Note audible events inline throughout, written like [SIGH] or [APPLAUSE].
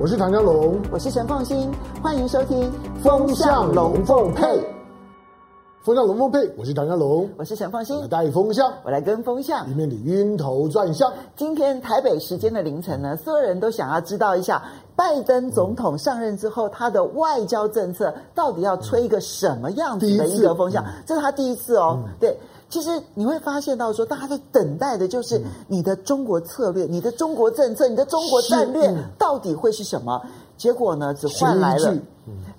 我是唐家龙，我是陈凤新，欢迎收听《风向龙凤配》。风向龙凤配，我是唐家龙，我是陈凤馨，带风向，我来跟风向，以免你晕头转向。今天台北时间的凌晨呢，所有人都想要知道一下，拜登总统上任之后，他的外交政策到底要吹一个什么样子的一个风向？嗯、这是他第一次哦，嗯、对。其实你会发现到说，大家在等待的就是你的中国策略、你的中国政策、你的中国战略到底会是什么？结果呢，只换来了，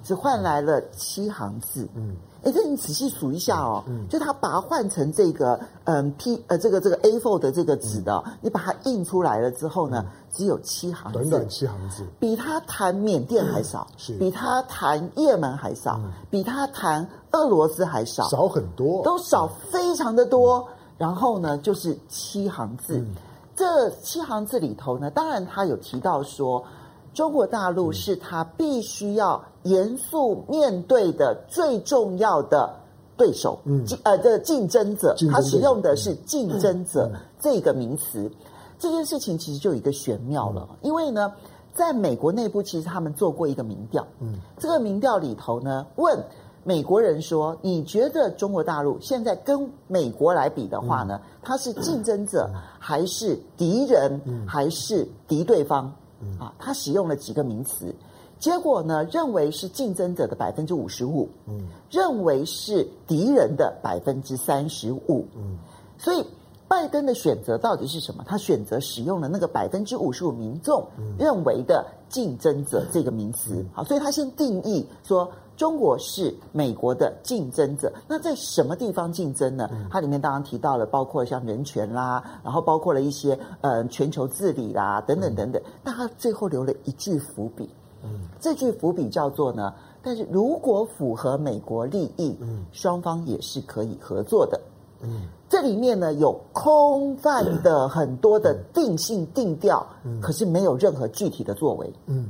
只换来了七行字。嗯。哎，这你仔细数一下哦，嗯、就他把它换成这个嗯 P 呃这个这个 A4 的这个纸的，嗯、你把它印出来了之后呢，嗯、只有七行字，短短七行字，比他谈缅甸还少，嗯、是。比他谈也门还少，嗯、比他谈俄罗斯还少，少很多，都少非常的多。嗯、然后呢，就是七行字，嗯、这七行字里头呢，当然他有提到说。中国大陆是他必须要严肃面对的最重要的对手，嗯，呃，这个竞争者，他使用的是“竞争者”这个名词。这件事情其实就有一个玄妙了，因为呢，在美国内部，其实他们做过一个民调，嗯，这个民调里头呢，问美国人说：“你觉得中国大陆现在跟美国来比的话呢，它是竞争者，[CLEARS THROAT] 还是敌人，还是敌对方？”啊，他使用了几个名词，结果呢，认为是竞争者的百分之五十五，嗯，认为是敌人的百分之三十五，嗯，所以拜登的选择到底是什么？他选择使用了那个百分之五十五民众认为的竞争者这个名词，好，所以他先定义说。中国是美国的竞争者，那在什么地方竞争呢？它里面当然提到了，包括像人权啦，然后包括了一些呃全球治理啦等等等等。那他最后留了一句伏笔，嗯，这句伏笔叫做呢，但是如果符合美国利益，嗯，双方也是可以合作的，嗯，这里面呢有空泛的很多的定性定调，嗯，可是没有任何具体的作为，嗯。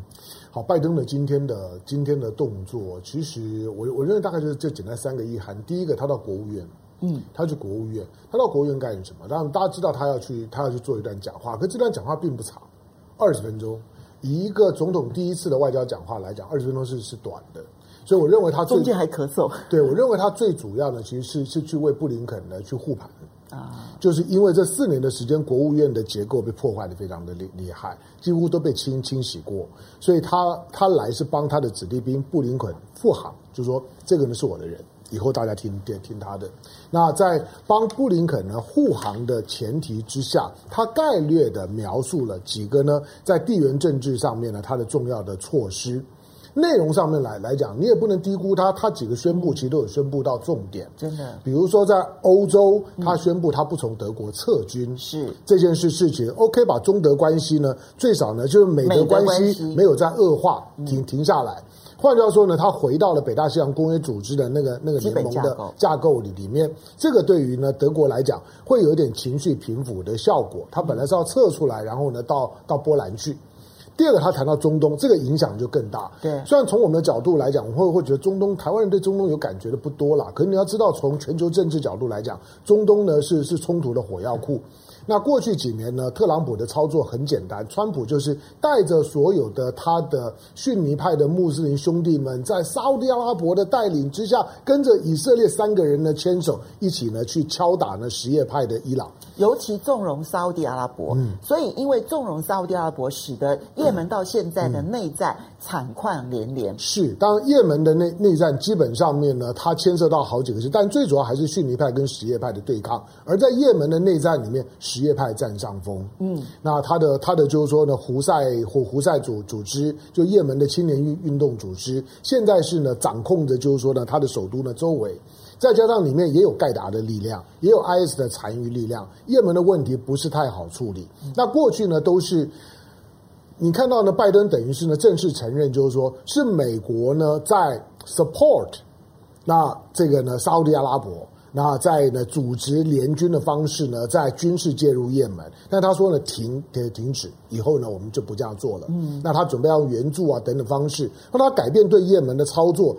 好，拜登的今天的今天的动作，其实我我认为大概就是这简单三个意涵。第一个，他到国务院，嗯，他去国务院，他到国务院干什么？当然大家知道他要去，他要去做一段讲话，可这段讲话并不长，二十分钟。以一个总统第一次的外交讲话来讲，二十分钟是是短的。所以我认为他中间还咳嗽。对，我认为他最主要的其实是是去为布林肯呢去护盘。啊，就是因为这四年的时间，国务院的结构被破坏的非常的厉厉害，几乎都被清清洗过，所以他他来是帮他的子弟兵布林肯护航，就是说这个呢是我的人，以后大家听听听他的。那在帮布林肯呢护航的前提之下，他概略的描述了几个呢在地缘政治上面呢他的重要的措施。内容上面来来讲，你也不能低估他，他几个宣布其实都有宣布到重点，真的。比如说在欧洲，他宣布他不从德国撤军，是、嗯、这件事事情，OK，把中德关系呢，最少呢就是美德关系没有在恶化，停停下来。换句话说呢，他回到了北大西洋公约组织的那个那个联盟的架构里里面，这个对于呢德国来讲会有一点情绪平复的效果。他本来是要撤出来，然后呢到到波兰去。第二个，他谈到中东，这个影响就更大。对，虽然从我们的角度来讲，我会会觉得中东台湾人对中东有感觉的不多啦。可是你要知道，从全球政治角度来讲，中东呢是是冲突的火药库。那过去几年呢，特朗普的操作很简单，川普就是带着所有的他的逊尼派的穆斯林兄弟们，在沙乌地阿拉伯的带领之下，跟着以色列三个人呢牵手一起呢去敲打呢什叶派的伊朗，尤其纵容沙乌地阿拉伯。嗯，所以因为纵容沙乌地阿拉伯，使得也门到现在的内战惨况连连。是，当然也门的内内战基本上面呢，它牵涉到好几个事，但最主要还是逊尼派跟什叶派的对抗，而在也门的内战里面，什叶派占上风，嗯，那他的他的就是说呢，胡塞胡胡塞组组织，就也门的青年运运动组织，现在是呢掌控着，就是说呢，他的首都呢周围，再加上里面也有盖达的力量，也有 IS 的残余力量，也门的问题不是太好处理。那过去呢都是，你看到呢，拜登等于是呢正式承认，就是说是美国呢在 support，那这个呢沙乌地阿拉伯。那在呢组织联军的方式呢，在军事介入也门，但他说呢停停停止，以后呢我们就不这样做了。嗯，那他准备要用援助啊等等方式，让他改变对也门的操作，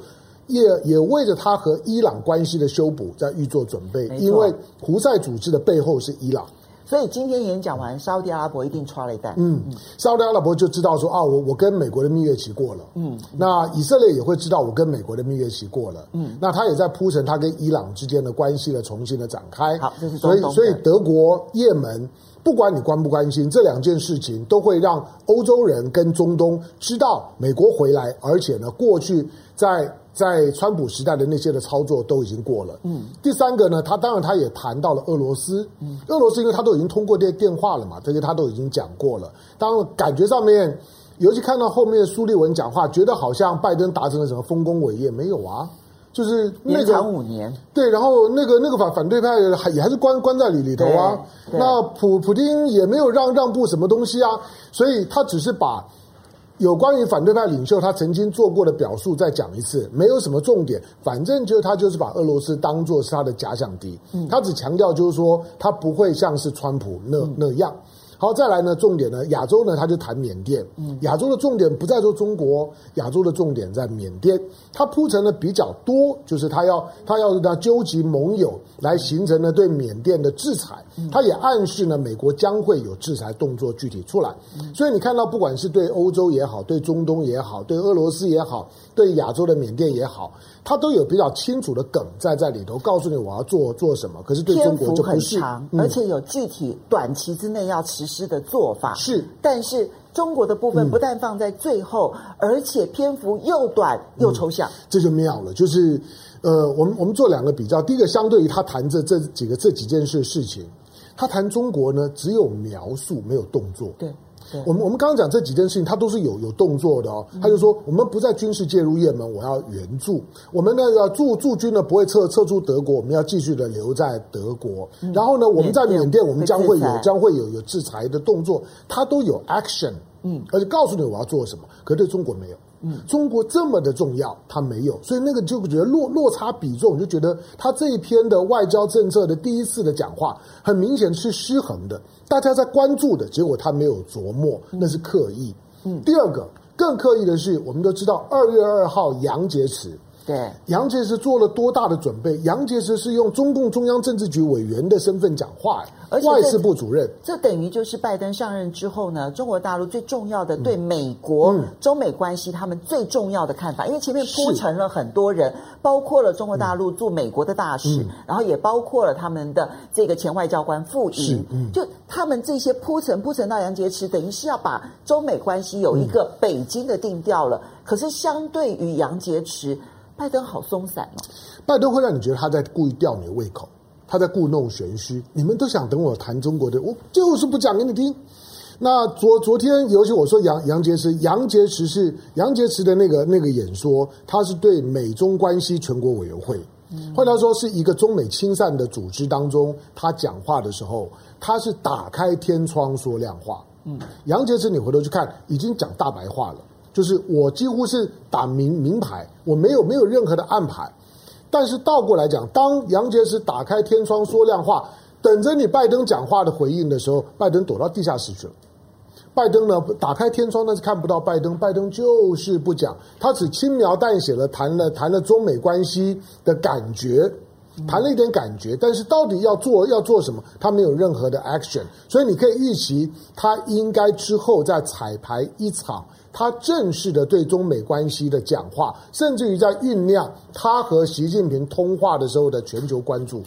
也也为着他和伊朗关系的修补在预做准备，因为胡塞组织的背后是伊朗。所以今天演讲完，沙乌地阿拉伯一定抓了一代。嗯，沙乌地阿拉伯就知道说啊，我我跟美国的蜜月期过了。嗯，那以色列也会知道我跟美国的蜜月期过了。嗯，那他也在铺陈他跟伊朗之间的关系的重新的展开。好，这是所以所以德国、也门，不管你关不关心这两件事情，都会让欧洲人跟中东知道美国回来，而且呢，过去在。在川普时代的那些的操作都已经过了。嗯，第三个呢，他当然他也谈到了俄罗斯。嗯，俄罗斯因为他都已经通过电电话了嘛，这些他都已经讲过了。当然感觉上面，尤其看到后面苏利文讲话，觉得好像拜登达成了什么丰功伟业，没有啊？就是那个五年，对，然后那个那个反反对派还也还是关关在里里头啊。那普普丁也没有让让步什么东西啊，所以他只是把。有关于反对派领袖他曾经做过的表述再讲一次，没有什么重点，反正就是他就是把俄罗斯当做是他的假想敌，他只强调就是说他不会像是川普那那样。好，再来呢，重点呢，亚洲呢，他就谈缅甸。亚洲的重点不在说中国，亚洲的重点在缅甸。他铺陈的比较多，就是他要他要呢纠集盟友来形成呢对缅甸的制裁。他也暗示呢，美国将会有制裁动作具体出来。所以你看到，不管是对欧洲也好，对中东也好，对俄罗斯也好，对亚洲的缅甸也好，他都有比较清楚的梗在在里头，告诉你我要做做什么。可是对中国就不是，很长，而且有具体短期之内要实施的做法。是，但是中国的部分不但放在最后，而且篇幅又短又抽象，这就妙了。就是呃，我们我们做两个比较，第一个相对于他谈这这几个这几件事事情。他谈中国呢，只有描述没有动作。对，对我们我们刚刚讲这几件事情，他都是有有动作的哦。他就说，我们不在军事介入也门，我要援助。我们呢要驻驻军呢不会撤撤出德国，我们要继续的留在德国。然后呢，我们在缅甸，我们将会有将会有有制裁的动作，他都有 action。嗯，而且告诉你我要做什么，可是对中国没有。嗯，中国这么的重要，他没有，所以那个就觉得落落差比重，就觉得他这一篇的外交政策的第一次的讲话，很明显是失衡的。大家在关注的结果，他没有琢磨，那是刻意。嗯，第二个更刻意的是，我们都知道二月二号杨洁篪。对，杨洁篪做了多大的准备？杨洁篪是用中共中央政治局委员的身份讲话，而且外事部主任。这等于就是拜登上任之后呢，中国大陆最重要的对美国、嗯、中美关系他们最重要的看法。因为前面铺陈了很多人，包括了中国大陆驻美国的大使，嗯、然后也包括了他们的这个前外交官傅莹。嗯，就他们这些铺陈铺陈到杨洁篪，等于是要把中美关系有一个北京的定调了。嗯、可是相对于杨洁篪。拜登好松散哦，拜登会让你觉得他在故意吊你的胃口，他在故弄玄虚。你们都想等我谈中国的，我就是不讲给你听。那昨昨天，尤其我说杨杨洁篪，杨洁篪是杨洁篪的那个那个演说，他是对美中关系全国委员会，换句话说是一个中美亲善的组织当中，他讲话的时候，他是打开天窗说亮话。嗯，杨洁篪，你回头去看，已经讲大白话了。就是我几乎是打明明牌，我没有没有任何的暗牌。但是倒过来讲，当杨洁篪打开天窗说亮话，等着你拜登讲话的回应的时候，拜登躲到地下室去了。拜登呢，打开天窗，但是看不到拜登，拜登就是不讲，他只轻描淡写了谈了谈了中美关系的感觉，谈了一点感觉，但是到底要做要做什么，他没有任何的 action。所以你可以预期，他应该之后再彩排一场。他正式的对中美关系的讲话，甚至于在酝酿他和习近平通话的时候的全球关注。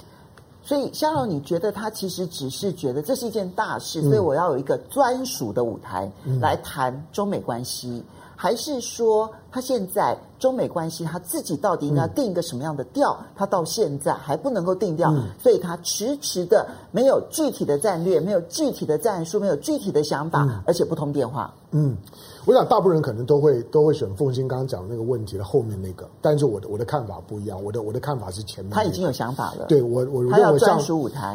所以，香蓉，你觉得他其实只是觉得这是一件大事，所以我要有一个专属的舞台来谈中美关系。还是说，他现在中美关系他自己到底应该定一个什么样的调？他到现在还不能够定调，所以他迟迟的没有具体的战略，没有具体的战术，没有具体的想法，而且不通电话。嗯，我想大部分人可能都会都会选凤新刚刚讲的那个问题的后面那个，但是我的我的看法不一样，我的我的看法是前面、那个。他已经有想法了，对我我认为像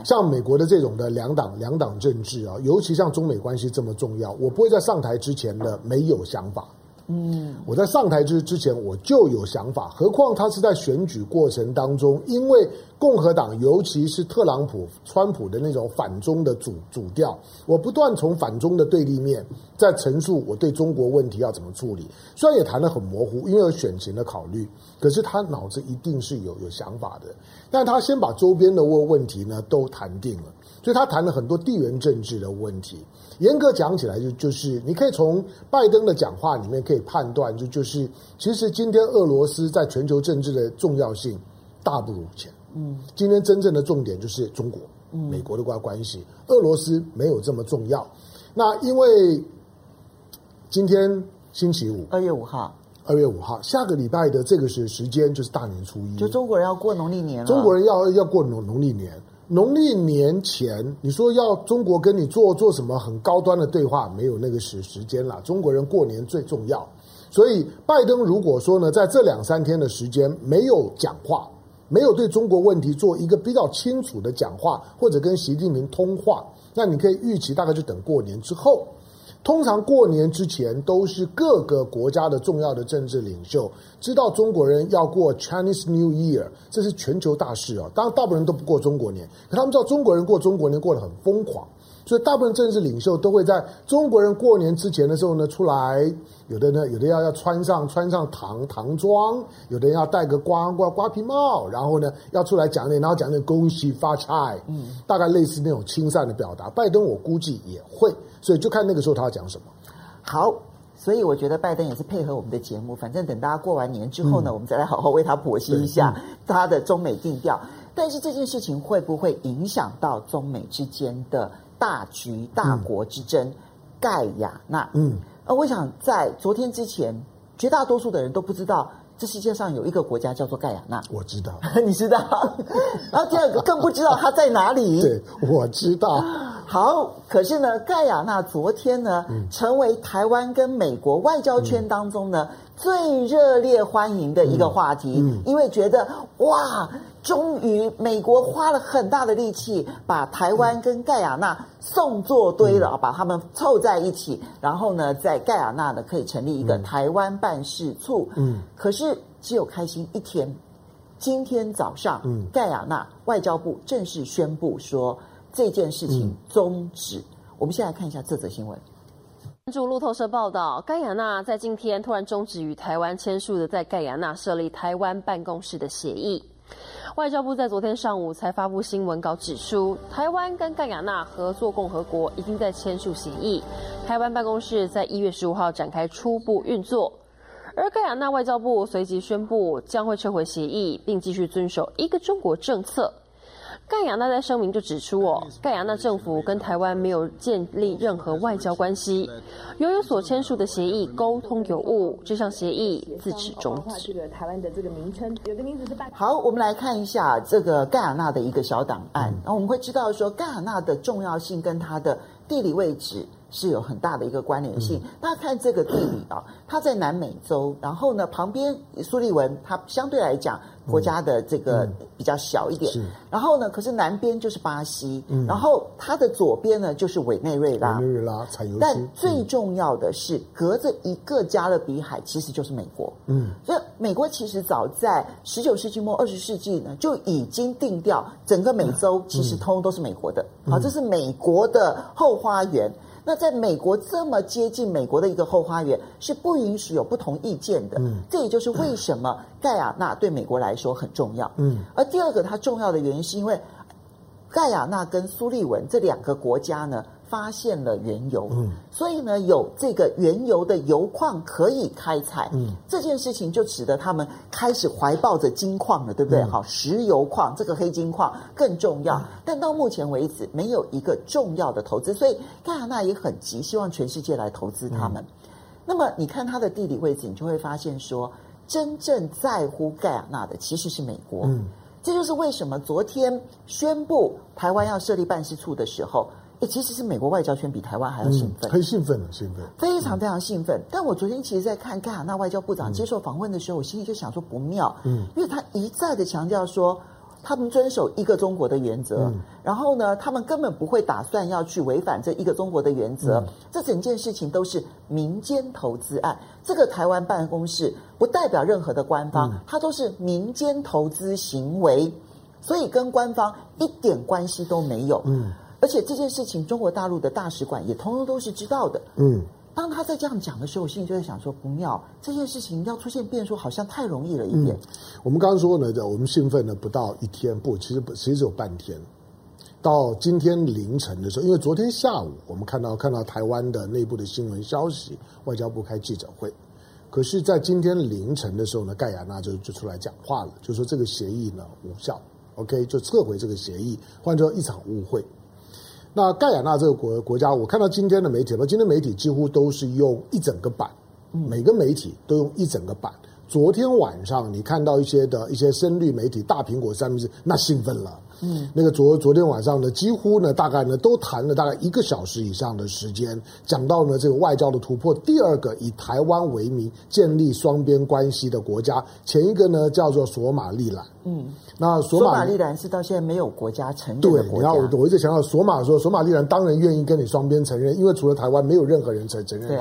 像美国的这种的两党两党政治啊，尤其像中美关系这么重要，我不会在上台之前的没有想法。嗯，我在上台之之前我就有想法，何况他是在选举过程当中，因为共和党尤其是特朗普、川普的那种反中的主主调，我不断从反中的对立面在陈述我对中国问题要怎么处理。虽然也谈得很模糊，因为有选情的考虑，可是他脑子一定是有有想法的。但他先把周边的问问题呢都谈定了，所以他谈了很多地缘政治的问题。严格讲起来，就就是你可以从拜登的讲话里面可以判断，就就是其实今天俄罗斯在全球政治的重要性大不如前。嗯，今天真正的重点就是中国、美国的关关系，俄罗斯没有这么重要。那因为今天星期五，二月五号，二月五号，下个礼拜的这个是时间就是大年初一，就中国人要过农历年了。中国人要要过农农历年。农历年前，你说要中国跟你做做什么很高端的对话，没有那个时时间了。中国人过年最重要，所以拜登如果说呢，在这两三天的时间没有讲话，没有对中国问题做一个比较清楚的讲话，或者跟习近平通话，那你可以预期大概就等过年之后。通常过年之前都是各个国家的重要的政治领袖知道中国人要过 Chinese New Year，这是全球大事啊。当然，大部分人都不过中国年，可他们知道中国人过中国年过得很疯狂，所以大部分政治领袖都会在中国人过年之前的时候呢出来。有的呢，有的要要穿上穿上唐唐装，有的人要戴个瓜瓜瓜皮帽，然后呢要出来讲点，然后讲点恭喜发财，嗯，大概类似那种亲善的表达。拜登我估计也会。所以就看那个时候他要讲什么。好，所以我觉得拜登也是配合我们的节目，反正等大家过完年之后呢，嗯、我们再来好好为他剖析一下他的中美定调。嗯、但是这件事情会不会影响到中美之间的大局、大国之争？嗯、盖亚那，嗯，呃，我想在昨天之前，绝大多数的人都不知道。这世界上有一个国家叫做盖亚那，我知道，[LAUGHS] 你知道。然 [LAUGHS] 后第二个更不知道它在哪里。对，我知道。好，可是呢，盖亚那昨天呢，嗯、成为台湾跟美国外交圈当中呢、嗯、最热烈欢迎的一个话题，因为觉得哇。终于，美国花了很大的力气，把台湾跟盖亚那送作堆了，把他们凑在一起。然后呢，在盖亚那呢，可以成立一个台湾办事处。嗯，可是只有开心一天。今天早上，嗯，盖亚那外交部正式宣布说这件事情终止。我们先来看一下这则新闻。据路透社报道，盖亚那在今天突然终止与台湾签署的在盖亚纳设立台湾办公室的协议。外交部在昨天上午才发布新闻稿，指出台湾跟盖亚纳合作共和国已经在签署协议，台湾办公室在一月十五号展开初步运作，而盖亚纳外交部随即宣布将会撤回协议，并继续遵守一个中国政策。盖亚那在声明就指出，哦，盖亚那政府跟台湾没有建立任何外交关系，由于所签署的协议沟通有误，这项协议自此终止。这个台湾的这个名称，有的名字是半。好，我们来看一下这个盖亚那的一个小档案，然后我们会知道说盖亚那的重要性跟它的地理位置。是有很大的一个关联性。大家看这个地理啊，它在南美洲，然后呢，旁边苏利文，它相对来讲国家的这个比较小一点。然后呢，可是南边就是巴西，然后它的左边呢就是委内瑞拉。委内瑞拉产油。但最重要的是，隔着一个加勒比海，其实就是美国。嗯，所以美国其实早在十九世纪末二十世纪呢，就已经定调整个美洲其实通通都是美国的。好，这是美国的后花园。那在美国这么接近美国的一个后花园，是不允许有不同意见的。嗯，这也就是为什么盖亚纳对美国来说很重要。嗯，而第二个它重要的原因是因为盖亚纳跟苏利文这两个国家呢。发现了原油，嗯，所以呢，有这个原油的油矿可以开采，嗯，这件事情就使得他们开始怀抱着金矿了，对不对？好，石油矿这个黑金矿更重要，但到目前为止没有一个重要的投资，所以盖亚纳也很急，希望全世界来投资他们。那么你看它的地理位置，你就会发现说，真正在乎盖亚纳的其实是美国，嗯，这就是为什么昨天宣布台湾要设立办事处的时候。诶，其实是美国外交圈比台湾还要兴奋，很兴奋的兴奋，非常非常兴奋。但我昨天其实，在看盖亚那外交部长接受访问的时候，我心里就想说不妙，嗯，因为他一再的强调说，他们遵守一个中国的原则，嗯、然后呢，他们根本不会打算要去违反这一个中国的原则。嗯、这整件事情都是民间投资案，这个台湾办公室不代表任何的官方，嗯、它都是民间投资行为，所以跟官方一点关系都没有。嗯，而且这件事情，中国大陆的大使馆也通通都是知道的。嗯。当他在这样讲的时候，我心里就在想说：不妙，这件事情要出现变数，好像太容易了一点。嗯、我们刚刚说呢，我们兴奋了不到一天，不，其实不，其实只有半天。到今天凌晨的时候，因为昨天下午我们看到看到台湾的内部的新闻消息，外交部开记者会。可是，在今天凌晨的时候呢，盖亚那就就出来讲话了，就说这个协议呢无效，OK，就撤回这个协议，换作一场误会。那盖亚纳这个国国家，我看到今天的媒体，今天媒体几乎都是用一整个版，每个媒体都用一整个版。昨天晚上你看到一些的一些深绿媒体，大苹果三明治，那兴奋了。嗯，那个昨昨天晚上呢，几乎呢，大概呢，都谈了大概一个小时以上的时间，讲到呢这个外交的突破。第二个以台湾为名建立双边关系的国家，前一个呢叫做索马利兰。嗯，那索马，利兰是到现在没有国家承认的国家。对，然后我一直想到，索马说索马利兰当然愿意跟你双边承认，因为除了台湾，没有任何人承承认对。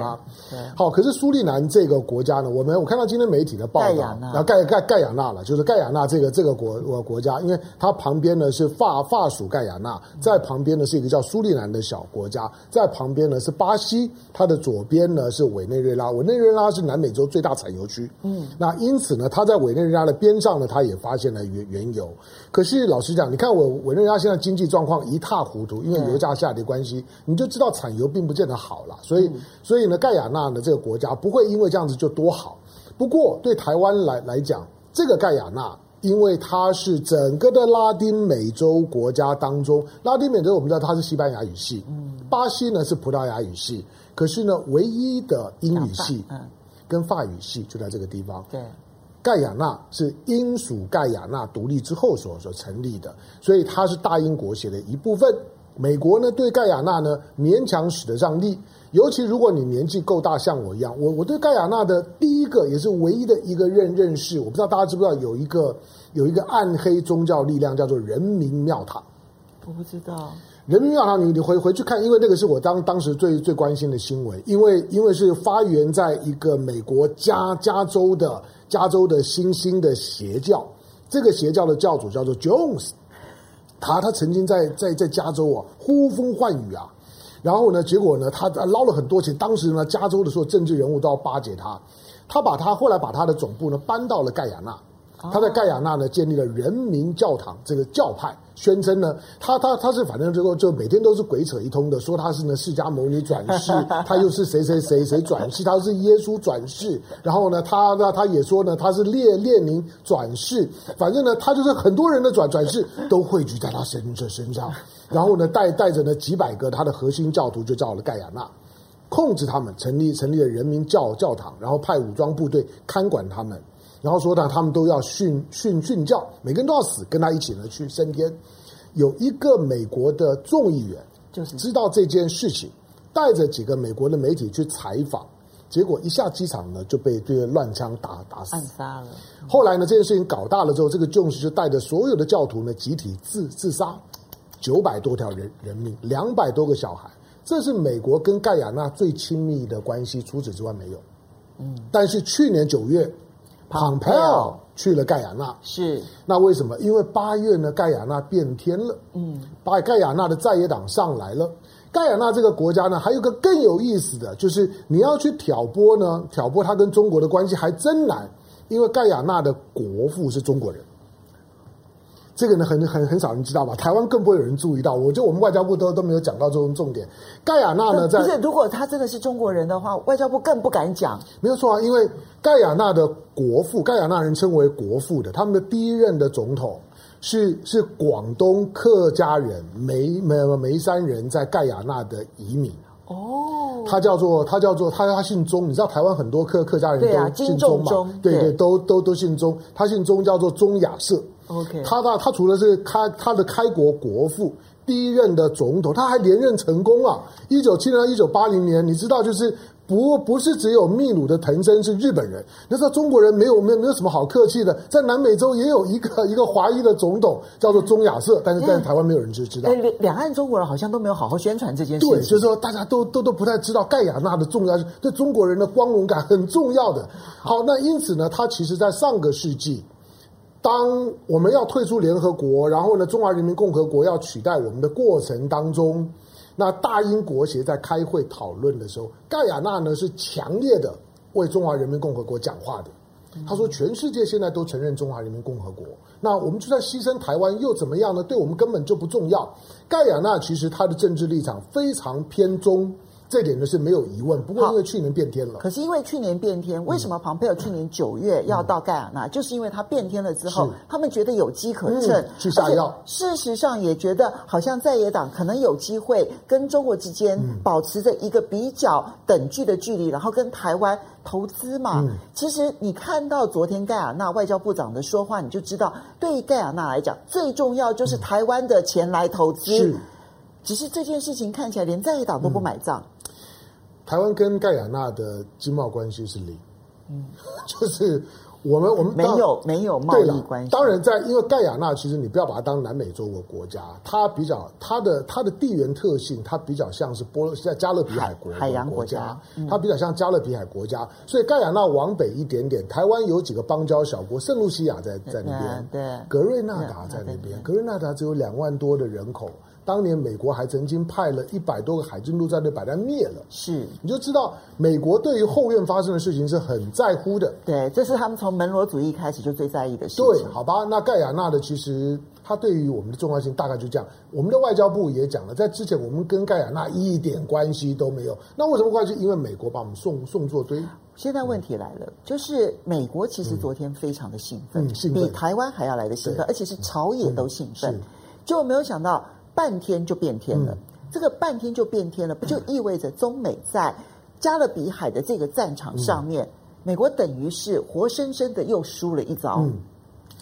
好，可是苏利南这个国家呢，我们我看到今天媒体的报道，然后盖盖盖亚纳了，就是盖亚纳这个这个国国家，因为它旁边呢。是法法属盖亚纳，在旁边呢是一个叫苏利南的小国家，在旁边呢是巴西，它的左边呢是委内瑞拉，委内瑞拉是南美洲最大产油区。嗯，那因此呢，它在委内瑞拉的边上呢，它也发现了原原油。可是老实讲，你看我委内瑞拉现在经济状况一塌糊涂，因为油价下跌关系，你就知道产油并不见得好了。所以，所以呢，盖亚纳呢这个国家不会因为这样子就多好。不过对台湾来来讲，这个盖亚那。因为它是整个的拉丁美洲国家当中，拉丁美洲我们知道它是西班牙语系，巴西呢是葡萄牙语系，可是呢唯一的英语系，跟法语系就在这个地方。对，盖亚纳是英属盖亚纳独立之后所所成立的，所以它是大英国协的一部分。美国呢对盖亚纳呢勉强使得上力。尤其如果你年纪够大，像我一样，我我对盖亚纳的第一个也是唯一的一个认认识，我不知道大家知不知道有一个有一个暗黑宗教力量叫做人民庙堂。我不知道人民庙堂，你你回回去看，因为那个是我当当时最最关心的新闻，因为因为是发源在一个美国加加州的加州的新兴的邪教，这个邪教的教主叫做 Jones，他他曾经在在在加州啊呼风唤雨啊。然后呢，结果呢，他捞了很多钱。当时呢，加州的所有政治人物都要巴结他。他把他后来把他的总部呢搬到了盖亚纳。他在盖亚纳呢建立了人民教堂这个教派，宣称呢，他他他是反正最后就每天都是鬼扯一通的，说他是呢释迦牟尼转世，[LAUGHS] 他又是谁谁谁谁转世，他是耶稣转世。然后呢，他那他也说呢，他是列列宁转世。反正呢，他就是很多人的转转世都汇聚在他身这身上。然后呢，带带着呢几百个他的核心教徒就到了盖亚纳，控制他们，成立成立了人民教教堂，然后派武装部队看管他们，然后说呢，他们都要殉殉殉教，每个人都要死，跟他一起呢去升天。有一个美国的众议员就是知道这件事情，带着几个美国的媒体去采访，结果一下机场呢就被对乱枪打打死，暗杀了。后来呢，这件事情搞大了之后，这个 Jones 就带着所有的教徒呢集体自自杀。九百多条人人命，两百多个小孩，这是美国跟盖亚那最亲密的关系，除此之外没有。嗯，但是去年九月，Pompeo 去了盖亚纳，是那为什么？因为八月呢，盖亚纳变天了，嗯，把盖亚纳的在野党上来了。盖亚纳这个国家呢，还有个更有意思的就是，你要去挑拨呢，挑拨他跟中国的关系还真难，因为盖亚纳的国父是中国人。这个呢，很很很少人知道吧？台湾更不会有人注意到。我觉得我们外交部都都没有讲到这种重点。盖亚纳呢，在不是如果他真的是中国人的话，外交部更不敢讲。没有错啊，因为盖亚纳的国父，盖亚纳人称为国父的，他们的第一任的总统是是广东客家人梅梅梅山人在盖亚纳的移民。哦，他叫做他叫做他他姓钟，你知道台湾很多客客家人都姓钟嘛？对对，对，都都都姓钟。他姓钟，叫做钟亚社。OK，他他他除了是开他的开国国父，第一任的总统，他还连任成功啊！一九七零到一九八零年，你知道就是不不是只有秘鲁的藤森是日本人，那时候中国人没有没有没有什么好客气的，在南美洲也有一个 [LAUGHS] 一个华裔的总统叫做钟亚瑟，但是在台湾没有人就知道。两两岸中国人好像都没有好好宣传这件事情。对，就是说大家都都都不太知道盖亚纳的重要性，对中国人的光荣感很重要的。好，那因此呢，他其实在上个世纪，当我们要退出联合国，然后呢，中华人民共和国要取代我们的过程当中。那大英国协在开会讨论的时候，盖亚纳呢是强烈的为中华人民共和国讲话的。他说：“全世界现在都承认中华人民共和国，那我们就算牺牲台湾又怎么样呢？对我们根本就不重要。”盖亚纳其实他的政治立场非常偏中。这点呢是没有疑问，不过因为去年变天了。可是因为去年变天，为什么庞佩尔去年九月要到盖亚纳？嗯、就是因为他变天了之后，他们觉得有机可乘，嗯、去下药。事实上也觉得好像在野党可能有机会跟中国之间保持着一个比较等距的距离，然后跟台湾投资嘛。嗯、其实你看到昨天盖亚纳外交部长的说话，你就知道，对于盖亚纳来讲，最重要就是台湾的钱来投资。是，只是这件事情看起来连在野党都不买账。嗯台湾跟盖亚纳的经贸关系是零，嗯，[LAUGHS] 就是我们我们没有没有贸易关系。当然在，在因为盖亚纳，其实你不要把它当南美洲的国家，它比较它的它的地缘特性，它比较像是波在加勒比海国海洋国家，嗯、它比较像加勒比海国家。所以盖亚纳往北一点点，台湾有几个邦交小国，圣露西亚在在那边，对，格瑞纳达在那边，格瑞纳达只有两万多的人口。当年美国还曾经派了一百多个海军陆战队把它灭了，是你就知道美国对于后院发生的事情是很在乎的。对，这是他们从门罗主义开始就最在意的事情。对，好吧，那盖亚纳的其实它对于我们的重要性大概就这样。我们的外交部也讲了，在之前我们跟盖亚纳一点关系都没有。那为什么关系？因为美国把我们送送作堆。现在问题来了，就是美国其实昨天非常的兴奋，嗯嗯、兴奋比台湾还要来的兴奋，而且是朝野都兴奋，嗯、就没有想到。半天就变天了，嗯、这个半天就变天了，不就意味着中美在加勒比海的这个战场上面，嗯、美国等于是活生生的又输了一招。嗯、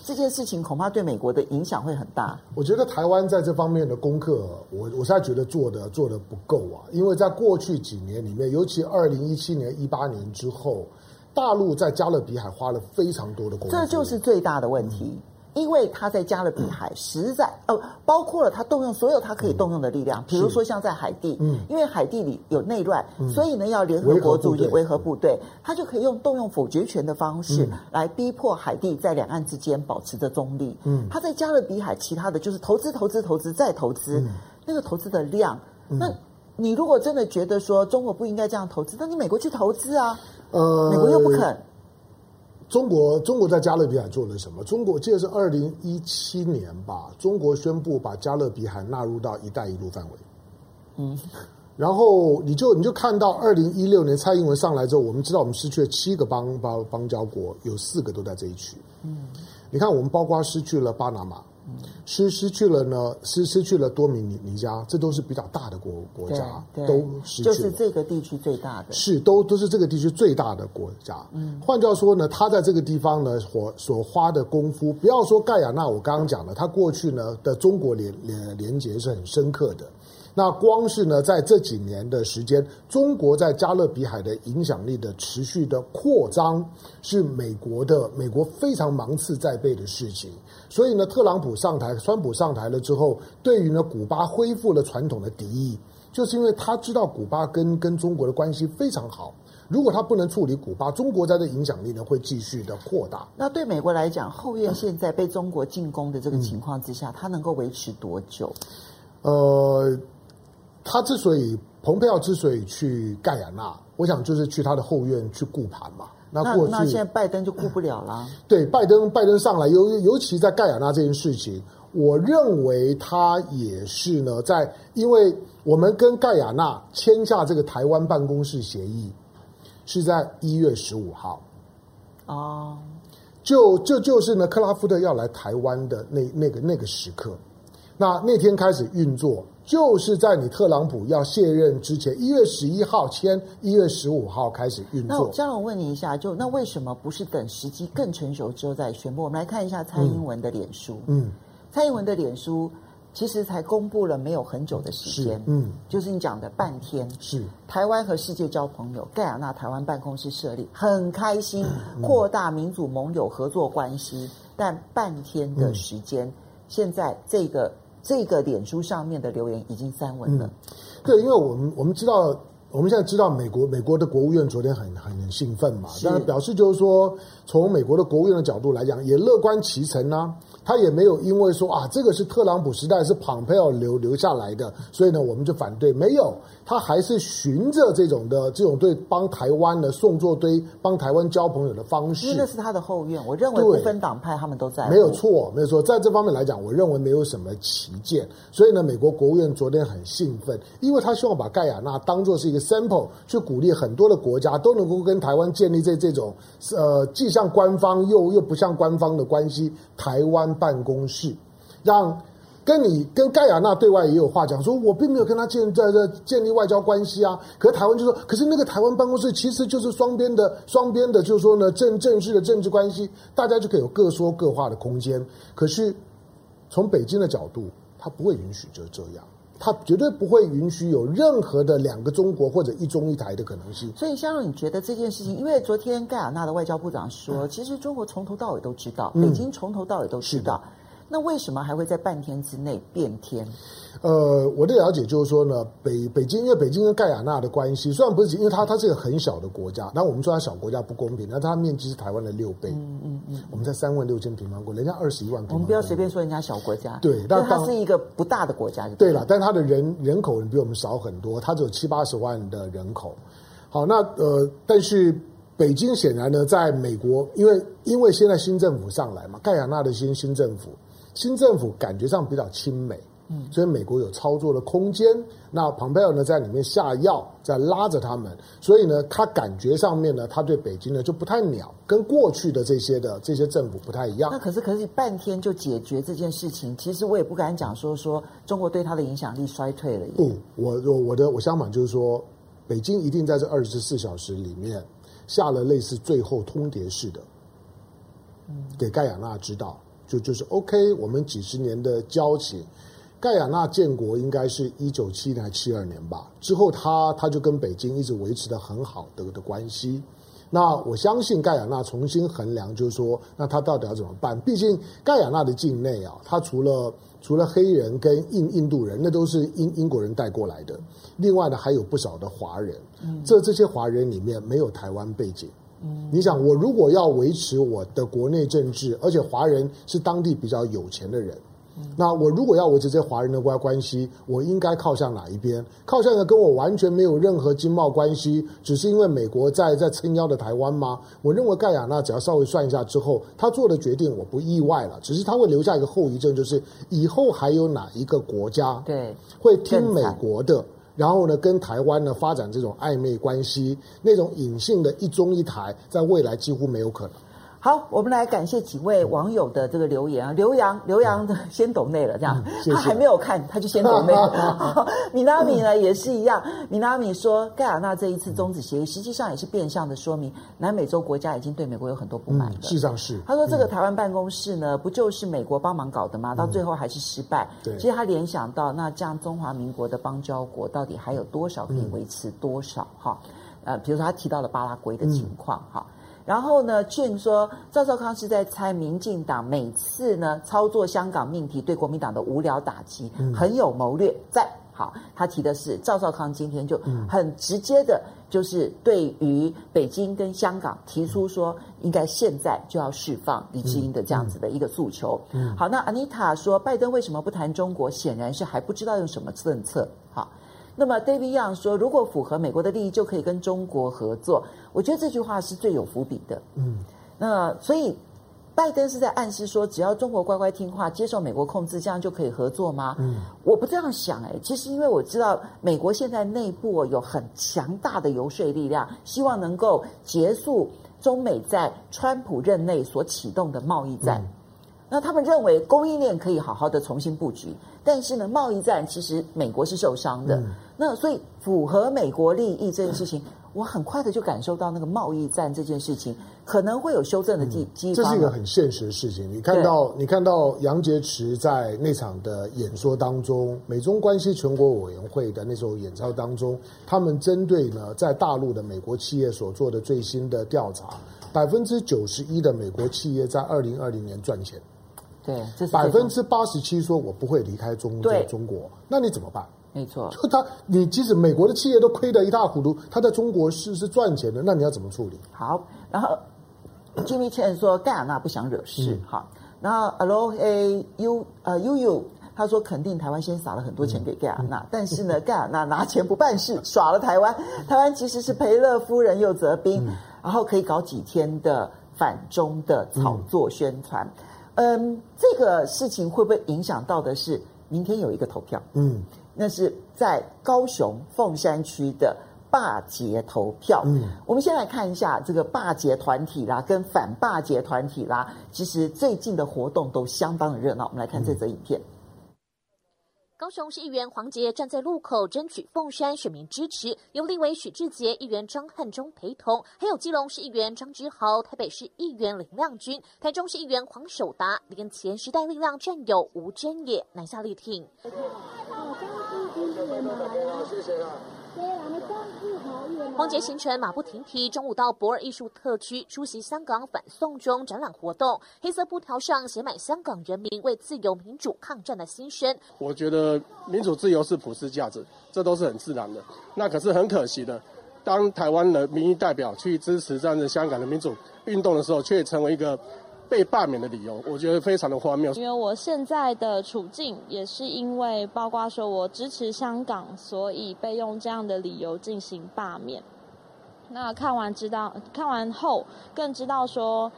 这件事情恐怕对美国的影响会很大。我觉得台湾在这方面的功课，我我现在觉得做的做的不够啊，因为在过去几年里面，尤其二零一七年、一八年之后，大陆在加勒比海花了非常多的功夫，这就是最大的问题。嗯因为他在加勒比海实在呃，包括了他动用所有他可以动用的力量，比如说像在海地，嗯，因为海地里有内乱，所以呢要联合国组织维和部队，他就可以用动用否决权的方式来逼迫海地在两岸之间保持着中立。嗯，他在加勒比海其他的就是投资投资投资再投资，那个投资的量，那你如果真的觉得说中国不应该这样投资，那你美国去投资啊，呃，美国又不肯。中国中国在加勒比海做了什么？中国记得是二零一七年吧，中国宣布把加勒比海纳入到“一带一路”范围。嗯，然后你就你就看到二零一六年蔡英文上来之后，我们知道我们失去了七个邦邦邦交国，有四个都在这一区。嗯，你看我们包括失去了巴拿马。失失去了呢，失失去了多米尼尼加，这都是比较大的国国家，都失去了。就是这个地区最大的，是都都是这个地区最大的国家。嗯，换句话说呢，他在这个地方呢，所所花的功夫，不要说盖亚纳，我刚刚讲了，他过去呢的中国连连连结是很深刻的。那光是呢，在这几年的时间，中国在加勒比海的影响力的持续的扩张，是美国的美国非常芒刺在背的事情。所以呢，特朗普上台，川普上台了之后，对于呢古巴恢复了传统的敌意，就是因为他知道古巴跟跟中国的关系非常好。如果他不能处理古巴，中国在的影响力呢会继续的扩大。那对美国来讲，后院现在被中国进攻的这个情况之下，它、嗯、能够维持多久？呃。他之所以，蓬佩奥之所以去盖亚纳，我想就是去他的后院去顾盘嘛。那过去那，那现在拜登就顾不了了。[CLEARS THROAT] 对，拜登拜登上来，尤尤其在盖亚纳这件事情，我认为他也是呢，在因为我们跟盖亚纳签下这个台湾办公室协议，是在一月十五号。哦，就就就是呢，克拉夫特要来台湾的那那个那个时刻，那那天开始运作。就是在你特朗普要卸任之前，一月十一号签，一月十五号开始运作。那这样我问你一下，就那为什么不是等时机更成熟之后再宣布？我们来看一下蔡英文的脸书。嗯，蔡英文的脸书其实才公布了没有很久的时间，嗯，就是你讲的半天，是台湾和世界交朋友，盖亚纳台湾办公室设立，很开心，扩大民主盟友合作关系，但半天的时间，嗯、现在这个这个脸书上面的留言已经删文了，嗯，对，因为我们我们知道。我们现在知道，美国美国的国务院昨天很很很兴奋嘛，但是表示就是说，从美国的国务院的角度来讲，也乐观其成啊。他也没有因为说啊，这个是特朗普时代是蓬佩奥留留下来的，所以呢，我们就反对。没有，他还是循着这种的这种对帮台湾的送作堆、帮台湾交朋友的方式。因为那是他的后院，我认为不分党派，他们都在。没有错，没有错，在这方面来讲，我认为没有什么旗舰。所以呢，美国国务院昨天很兴奋，因为他希望把盖亚纳当做是一个 sample，去鼓励很多的国家都能够跟台湾建立这这种呃既像官方又又不像官方的关系，台湾。办公室，让跟你跟盖亚纳对外也有话讲，说我并没有跟他建在这建立外交关系啊。可是台湾就说，可是那个台湾办公室其实就是双边的双边的，就是说呢正正式的政治关系，大家就可以有各说各话的空间。可是从北京的角度，他不会允许就这样，他绝对不会允许有任何的两个中国或者一中一台的可能性。所以，香港，你觉得这件事情？因为昨天盖亚纳的外交部长说，其实中国从头到尾都知道，北京从头到尾都知道。那为什么还会在半天之内变天？呃，我的了解就是说呢，北北京因为北京跟盖亚纳的关系，虽然不是因为它它是一个很小的国家，那我们说它小国家不公平，那它面积是台湾的六倍，嗯嗯嗯，我们才三万六千平方公里，人家二十一万平方公里。我们不要随便说人家小国家，对，但它是一个不大的国家对了，但它的人人口比我们少很多，它只有七八十万的人口。好，那呃，但是北京显然呢，在美国，因为因为现在新政府上来嘛，盖亚纳的新新政府。新政府感觉上比较亲美，嗯，所以美国有操作的空间。那蓬佩奥呢，在里面下药，在拉着他们，所以呢，他感觉上面呢，他对北京呢就不太鸟，跟过去的这些的这些政府不太一样。那可是可是半天就解决这件事情，其实我也不敢讲说说中国对他的影响力衰退了。不，我我我的我相反就是说，北京一定在这二十四小时里面下了类似最后通牒式的，嗯，给盖亚那知道。就就是 OK，我们几十年的交情，盖亚纳建国应该是一九七零还七二年吧。之后他他就跟北京一直维持的很好的的关系。那我相信盖亚纳重新衡量，就是说，那他到底要怎么办？毕竟盖亚纳的境内啊，他除了除了黑人跟印印度人，那都是英英国人带过来的。另外呢，还有不少的华人。嗯，这这些华人里面没有台湾背景。你想，我如果要维持我的国内政治，而且华人是当地比较有钱的人，那我如果要维持这些华人的关关系，我应该靠向哪一边？靠向一个跟我完全没有任何经贸关系，只是因为美国在在撑腰的台湾吗？我认为盖亚纳只要稍微算一下之后，他做的决定我不意外了，只是他会留下一个后遗症，就是以后还有哪一个国家对会听美国的？然后呢，跟台湾呢发展这种暧昧关系，那种隐性的一中一台，在未来几乎没有可能。好，我们来感谢几位网友的这个留言啊。刘洋，刘洋的先抖内了，这样、他还没有看，他就先抖内 [LAUGHS] 了。米拉米呢也是一样，米拉米说，盖亚纳这一次终止协议，实际上也是变相的说明，南美洲国家已经对美国有很多不满了。事实上是。他说这个台湾办公室呢，不就是美国帮忙搞的吗？到最后还是失败。对、嗯。其实他联想到，那这样中华民国的邦交国到底还有多少可以维持多少？哈、嗯，呃，比如说他提到了巴拉圭的情况，哈、嗯。然后呢，劝说赵少康是在猜民进党每次呢操作香港命题对国民党的无聊打击，很有谋略在。好，他提的是赵少康今天就很直接的，就是对于北京跟香港提出说，应该现在就要释放李志英的这样子的一个诉求。好，那 Anita 说，拜登为什么不谈中国？显然是还不知道用什么政策。好。那么，David Young 说，如果符合美国的利益，就可以跟中国合作。我觉得这句话是最有伏笔的。嗯，那所以拜登是在暗示说，只要中国乖乖听话，接受美国控制，这样就可以合作吗？嗯，我不这样想哎。其实，因为我知道美国现在内部有很强大的游说力量，希望能够结束中美在川普任内所启动的贸易战。嗯那他们认为供应链可以好好的重新布局，但是呢，贸易战其实美国是受伤的。嗯、那所以符合美国利益这件事情，我很快的就感受到那个贸易战这件事情可能会有修正的机机、嗯、这是一个很现实的事情。你看到你看到杨洁篪在那场的演说当中，美中关系全国委员会的那时候演说当中，他们针对呢在大陆的美国企业所做的最新的调查，百分之九十一的美国企业在二零二零年赚钱。对，百分之八十七说我不会离开中对。中国，那你怎么办？没错，就他，你即使美国的企业都亏得一塌糊涂，他在中国是是赚钱的，那你要怎么处理？好，然后 Jimmy Chan 说盖亚那不想惹事，好、嗯，然后 Aloha U 呃 U U 他说肯定台湾先撒了很多钱给盖亚那，嗯、但是呢 [LAUGHS] 盖亚那拿钱不办事，耍了台湾，台湾其实是赔了夫人又折兵，嗯、然后可以搞几天的反中的炒作宣传。嗯嗯，这个事情会不会影响到的是明天有一个投票？嗯，那是在高雄凤山区的罢捷投票。嗯，我们先来看一下这个罢捷团体啦，跟反罢捷团体啦，其实最近的活动都相当的热闹。我们来看这则影片。嗯高雄市议员黄杰站在路口争取凤山选民支持，由立委许志杰、议员张汉忠陪同，还有基隆市议员张之豪、台北市议员林亮君、台中市议员黄守达，连前时代力量战友吴真也南下力挺。黄杰行程马不停蹄，中午到博尔艺术特区出席香港反送中展览活动，黑色布条上写满香港人民为自由民主抗战的心声。我觉得民主自由是普世价值，这都是很自然的。那可是很可惜的，当台湾的民意代表去支持这样的香港的民主运动的时候，却成为一个。被罢免的理由，我觉得非常的荒谬。因为我现在的处境也是因为，包括说我支持香港，所以被用这样的理由进行罢免。那看完知道，看完后更知道说，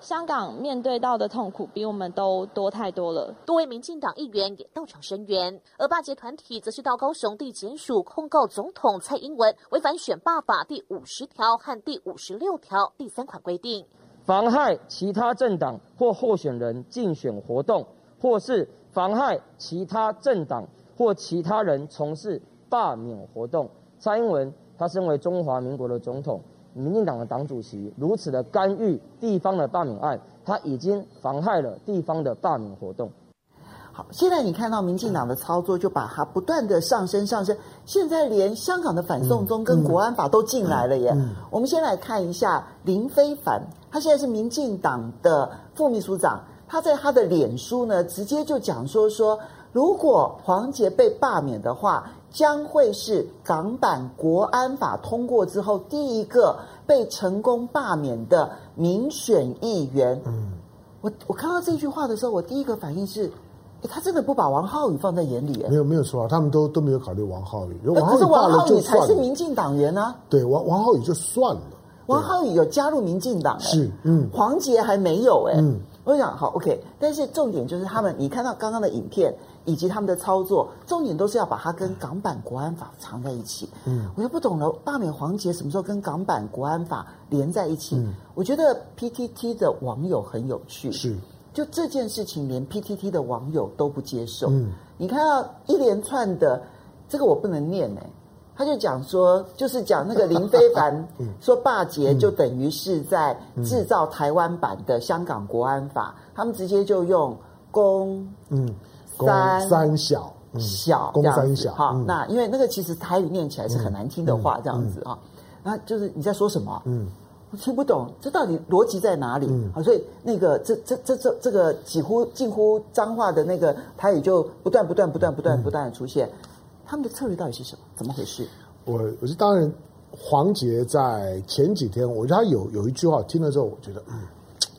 香港面对到的痛苦比我们都多太多了。多位民进党议员也到场声援，而罢捷团体则是到高雄地检署控告总统蔡英文违反选罢法第五十条和第五十六条第三款规定。妨害其他政党或候选人竞选活动，或是妨害其他政党或其他人从事罢免活动。蔡英文他身为中华民国的总统，民进党的党主席，如此的干预地方的罢免案，他已经妨害了地方的罢免活动。好，现在你看到民进党的操作，就把它不断的上升上升。现在连香港的反送中跟国安法都进来了耶。嗯嗯嗯、我们先来看一下林飞帆，他现在是民进党的副秘书长，他在他的脸书呢，直接就讲说说，如果黄杰被罢免的话，将会是港版国安法通过之后第一个被成功罢免的民选议员。嗯，我我看到这句话的时候，我第一个反应是。他真的不把王浩宇放在眼里？没有，没有错啊，他们都都没有考虑王浩宇。可是王浩宇才是民进党员啊。对，王王浩宇就算了。王浩宇有加入民进党，是嗯，黄杰还没有哎。嗯，我想好 OK，但是重点就是他们，你看到刚刚的影片以及他们的操作，重点都是要把它跟港版国安法藏在一起。嗯，我就不懂了，罢免黄杰什么时候跟港版国安法连在一起？嗯，我觉得 PTT 的网友很有趣。是。就这件事情，连 PTT 的网友都不接受。嗯，你看到一连串的这个我不能念哎，他就讲说，就是讲那个林非凡 [LAUGHS] 说罢捷就等于是在制造台湾版的香港国安法，他们直接就用公嗯。三三小。小公三小哈，那因为那个其实台语念起来是很难听的话，这样子啊，那就是你在说什么？嗯。我听不懂，这到底逻辑在哪里？好、嗯，所以那个这这这这这个几乎近乎脏话的那个台语就不断不断不断不断不断的出现，嗯、他们的策略到底是什么？怎么回事？我我是当然，黄杰在前几天，我觉得他有有一句话听了之后，我觉得，嗯，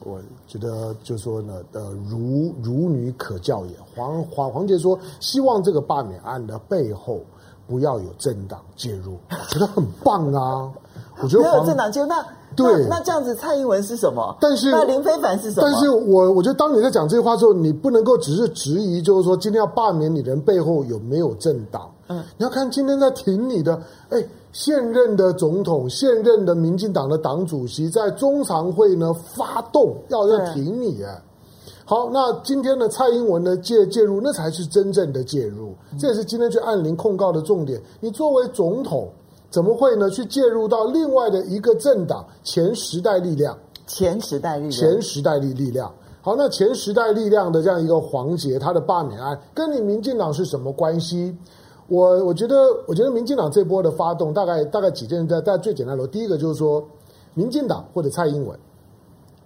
我觉得就是说呢，呃，如如女可教也。黄黄黄杰说，希望这个罢免案的背后不要有政党介入，我觉得很棒啊。[LAUGHS] 我觉得没有政党介入那。对那，那这样子，蔡英文是什么？但是那林非凡是什么？但是我我觉得，当你在讲这句话之后，你不能够只是质疑，就是说今天要罢免你的人背后有没有政党？嗯，你要看今天在挺你的，哎，现任的总统、现任的民进党的党主席在中常会呢发动要要挺你哎。好，那今天的蔡英文呢介介入，那才是真正的介入，这也是今天去按铃控告的重点。你作为总统。怎么会呢？去介入到另外的一个政党前时代力量，前时代力量，前时代力力量。好，那前时代力量的这样一个黄杰，他的罢免案跟你民进党是什么关系？我我觉得，我觉得民进党这波的发动，大概大概几件在在最简单的，第一个就是说，民进党或者蔡英文，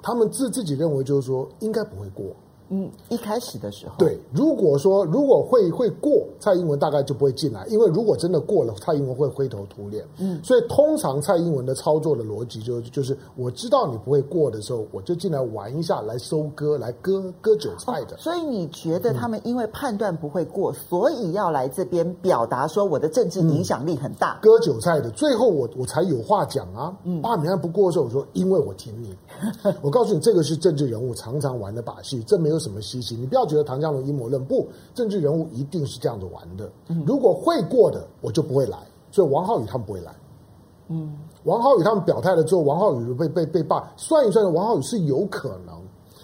他们自自己认为就是说，应该不会过。嗯，一开始的时候，对，如果说如果会会过，蔡英文大概就不会进来，因为如果真的过了，蔡英文会灰头土脸。嗯，所以通常蔡英文的操作的逻辑就就是，我知道你不会过的时候，我就进来玩一下，来收割，来割割韭菜的。哦，所以你觉得他们因为判断不会过，嗯，所以要来这边表达说我的政治影响力很大，嗯，割韭菜的，最后我我才有话讲啊。嗯，罢免案不过的时候，我说因为我挺你，[LAUGHS] 我告诉你，这个是政治人物常常玩的把戏，这没有什么稀奇，你不要觉得唐家龙阴谋论，不，政治人物一定是这样子玩的。如果会过的，我就不会来。所以王浩宇他们不会来。嗯，王浩宇他们表态了之后，王浩宇被被被罢，算一算，王浩宇是有可能，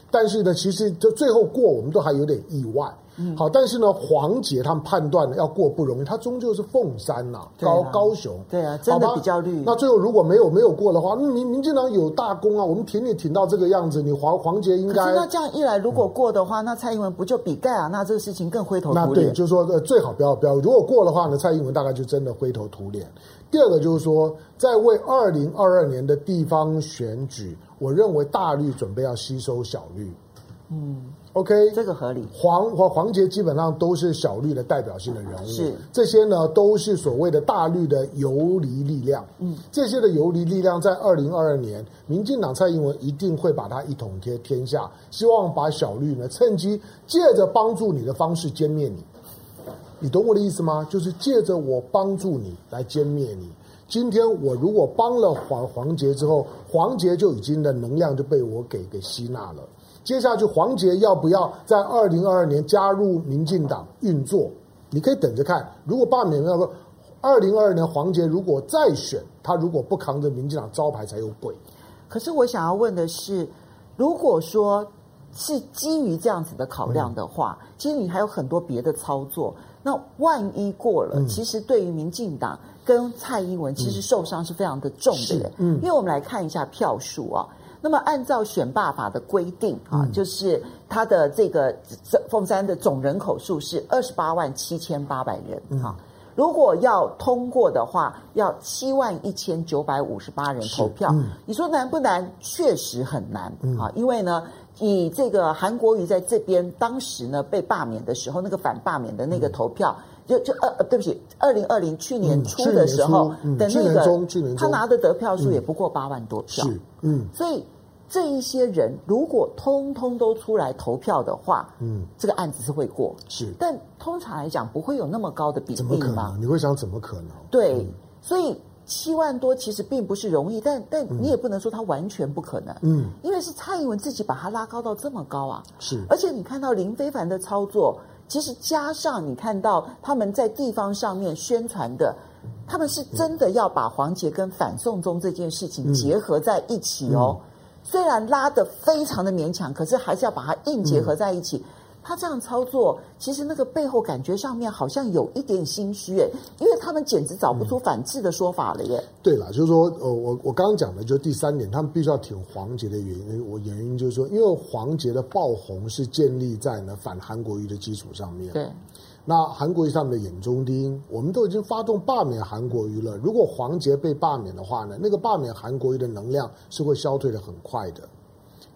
但是呢，其实就最后过，我们都还有点意外。嗯，好，但是呢，黄杰他们判断要过不容易，他终究是凤山呐、啊，高、啊、高雄，对啊，真的比较绿。那最后如果没有没有过的话，那民民进党有大功啊，我们挺你挺到这个样子，你黄黄杰应该。那这样一来，如果过的话，嗯、那蔡英文不就比盖亚那这个事情更灰头土脸？那对，就是说呃，最好不要不要。如果过的话呢，蔡英文大概就真的灰头土脸。第二个就是说，在为二零二二年的地方选举，我认为大绿准备要吸收小绿。嗯。OK，这个合理。黄黄黄杰基本上都是小绿的代表性的人物，是这些呢都是所谓的大绿的游离力量。嗯，这些的游离力量在二零二二年，民进党蔡英文一定会把它一统天天下，希望把小绿呢趁机借着帮助你的方式歼灭你。你懂我的意思吗？就是借着我帮助你来歼灭你。今天我如果帮了黄黄杰之后，黄杰就已经的能量就被我给给吸纳了。接下去，黄杰要不要在二零二二年加入民进党运作？你可以等着看。如果罢免那个二零二二年黄杰如果再选，他如果不扛着民进党招牌才有鬼。可是我想要问的是，如果说是基于这样子的考量的话，嗯、其实你还有很多别的操作。那万一过了，嗯、其实对于民进党跟蔡英文，其实受伤是非常的重的。嗯，因为我们来看一下票数啊。那么，按照选罢法的规定啊，嗯、就是它的这个凤山的总人口数是二十八万七千八百人啊。嗯、如果要通过的话，要七万一千九百五十八人投票。嗯、你说难不难？确实很难啊，嗯、因为呢，以这个韩国瑜在这边当时呢被罢免的时候，那个反罢免的那个投票，嗯、就就二呃，对不起，二零二零去年初的时候的那个，他拿的得票数也不过八万多票。嗯嗯，所以这一些人如果通通都出来投票的话，嗯，这个案子是会过，是。但通常来讲，不会有那么高的比例吗？怎么可能？你会想怎么可能？对，嗯、所以七万多其实并不是容易，但但你也不能说它完全不可能，嗯，因为是蔡英文自己把它拉高到这么高啊，是。而且你看到林非凡的操作，其实加上你看到他们在地方上面宣传的。他们是真的要把黄杰跟反送中这件事情结合在一起哦，嗯、虽然拉得非常的勉强，可是还是要把它硬结合在一起。嗯、他这样操作，其实那个背后感觉上面好像有一点心虚哎，因为他们简直找不出反制的说法了耶。对了，就是说，呃，我我刚刚讲的就是第三点，他们必须要挺黄杰的原因，我原因就是说，因为黄杰的爆红是建立在呢反韩国瑜的基础上面。对。那韩国瑜上面的眼中钉，我们都已经发动罢免韩国瑜了。如果黄杰被罢免的话呢，那个罢免韩国瑜的能量是会消退的很快的。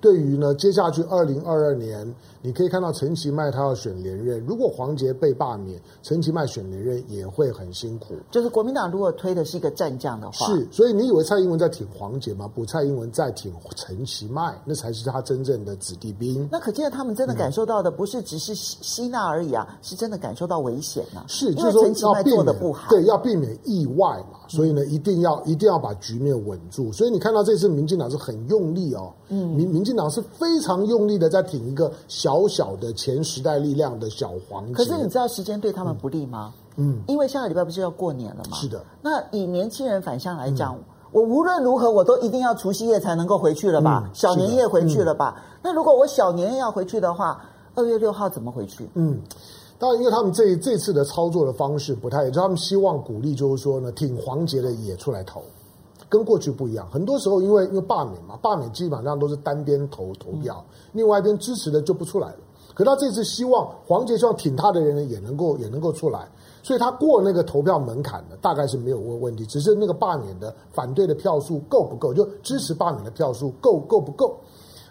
对于呢，接下去二零二二年。你可以看到陈其迈他要选连任，如果黄杰被罢免，陈其迈选连任也会很辛苦。就是国民党如果推的是一个战将的话，是，所以你以为蔡英文在挺黄杰吗？不，蔡英文在挺陈其迈，那才是他真正的子弟兵。那可见他们真的感受到的不是只是吸纳而已啊，嗯、是真的感受到危险呐、啊。是，就是说陈其迈做的不好，对，要避免意外嘛。所以呢，一定要一定要把局面稳住。所以你看到这次民进党是很用力哦，嗯，民民进党是非常用力的在挺一个小。小小的前时代力量的小黄捷，可是你知道时间对他们不利吗？嗯，因为下个礼拜不是要过年了吗？是的。那以年轻人返乡来讲，嗯、我无论如何我都一定要除夕夜才能够回去了吧？嗯、小年夜回去了吧？嗯、那如果我小年夜要回去的话，二月六号怎么回去？嗯。当然，因为他们这这次的操作的方式不太，就他们希望鼓励，就是说呢，挺黄杰的也出来投，跟过去不一样。很多时候，因为因为罢免嘛，罢免基本上都是单边投投票，另外一边支持的就不出来了。可他这次希望黄杰希望挺他的人也能够也能够出来，所以他过那个投票门槛的大概是没有问问题，只是那个罢免的反对的票数够不够，就支持罢免的票数够够不够。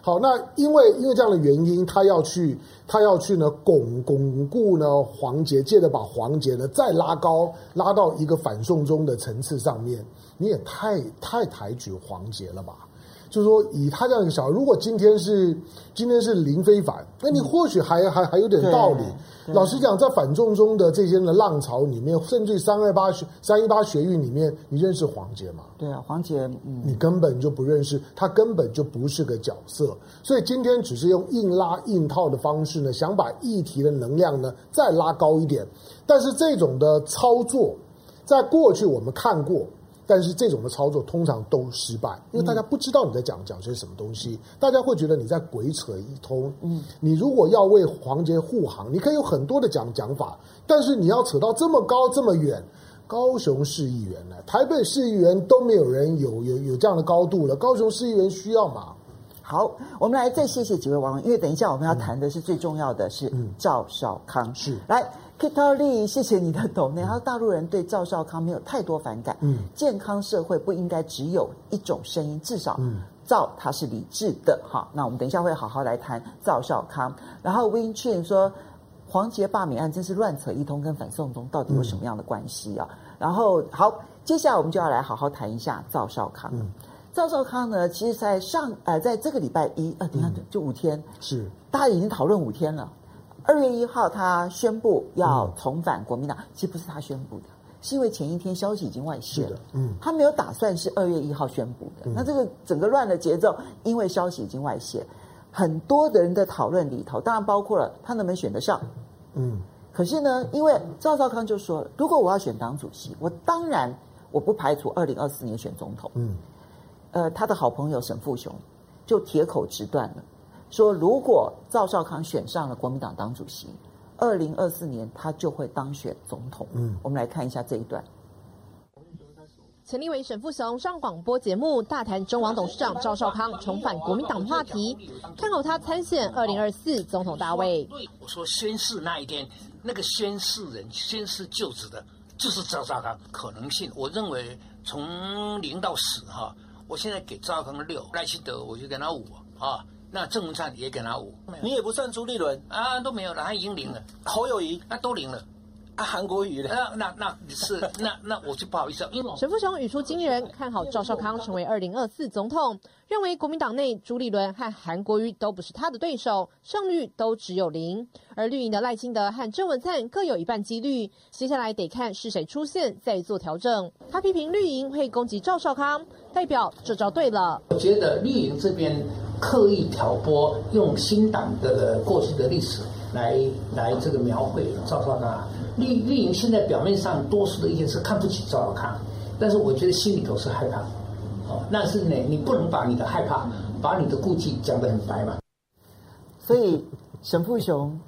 好，那因为因为这样的原因，他要去他要去呢巩巩固呢黄杰，借着把黄杰呢再拉高，拉到一个反送中的层次上面，你也太太抬举黄杰了吧？就是说，以他这样一个小，如果今天是今天是林非凡，那你或许还、嗯、还还有点道理。老实讲，在反送中的这些的浪潮里面，甚至三二八学三一八学运里面，你认识黄杰吗？对啊，黄杰，嗯，你根本就不认识，他根本就不是个角色。所以今天只是用硬拉硬套的方式呢，想把议题的能量呢再拉高一点。但是这种的操作，在过去我们看过。但是这种的操作通常都失败，因为大家不知道你在讲讲些什么东西，大家会觉得你在鬼扯一通。嗯，你如果要为黄杰护航，你可以有很多的讲讲法，但是你要扯到这么高这么远，高雄市议员呢，台北市议员都没有人有有有这样的高度了，高雄市议员需要吗？好，我们来再谢谢几位网友，因为等一下我们要谈的是最重要的是赵少康，嗯、是来。Kitty，谢谢你的懂内。他说大陆人对赵少康没有太多反感。嗯，健康社会不应该只有一种声音，至少赵他是理智的。好，那我们等一下会好好来谈赵少康。然后 Win Chin 说，黄杰罢免案真是乱扯一通，跟反送中到底有什么样的关系啊？然后好，接下来我们就要来好好谈一下赵少康。嗯，赵少康呢，其实在上呃，在这个礼拜一呃，等下就五天，是大家已经讨论五天了。二月一号，他宣布要重返国民党，嗯、其实不是他宣布的，是因为前一天消息已经外泄了。嗯，他没有打算是二月一号宣布的。嗯、那这个整个乱的节奏，因为消息已经外泄，很多的人的讨论里头，当然包括了他能不能选得上。嗯，可是呢，因为赵少康就说，如果我要选党主席，我当然我不排除二零二四年选总统。嗯，呃，他的好朋友沈富雄就铁口直断了。说，如果赵少康选上了国民党党主席，二零二四年他就会当选总统。嗯，我们来看一下这一段。前立委沈富雄上广播节目大谈中网董事长赵少康重返国民党话题，看好他参选二零二四总统大位。我说宣誓那一天，那个宣誓人宣誓就职的，就是赵少康。可能性，我认为从零到十哈，我现在给赵少康六，赖清德我就给他五啊。那郑文灿也给他五，你也不算朱立伦。啊，都没有了，他已经零了。侯友谊。那都零了，啊，韩国瑜那那那是那那我就不好意思了。因为沈富雄语出惊人，看好赵少康成为二零二四总统，认为国民党内朱立伦和韩国瑜都不是他的对手，胜率都只有零。而绿营的赖清德和郑文灿各有一半几率，接下来得看是谁出现再做调整。他批评绿营会攻击赵少康，代表这招对了。我觉得绿营这边。刻意挑拨，用新党的过去的历史来来这个描绘赵少康。绿绿营现在表面上多数的意见是看不起赵少康，但是我觉得心里头是害怕。哦，但是呢，你不能把你的害怕，把你的顾忌讲得很白嘛。所以沈富雄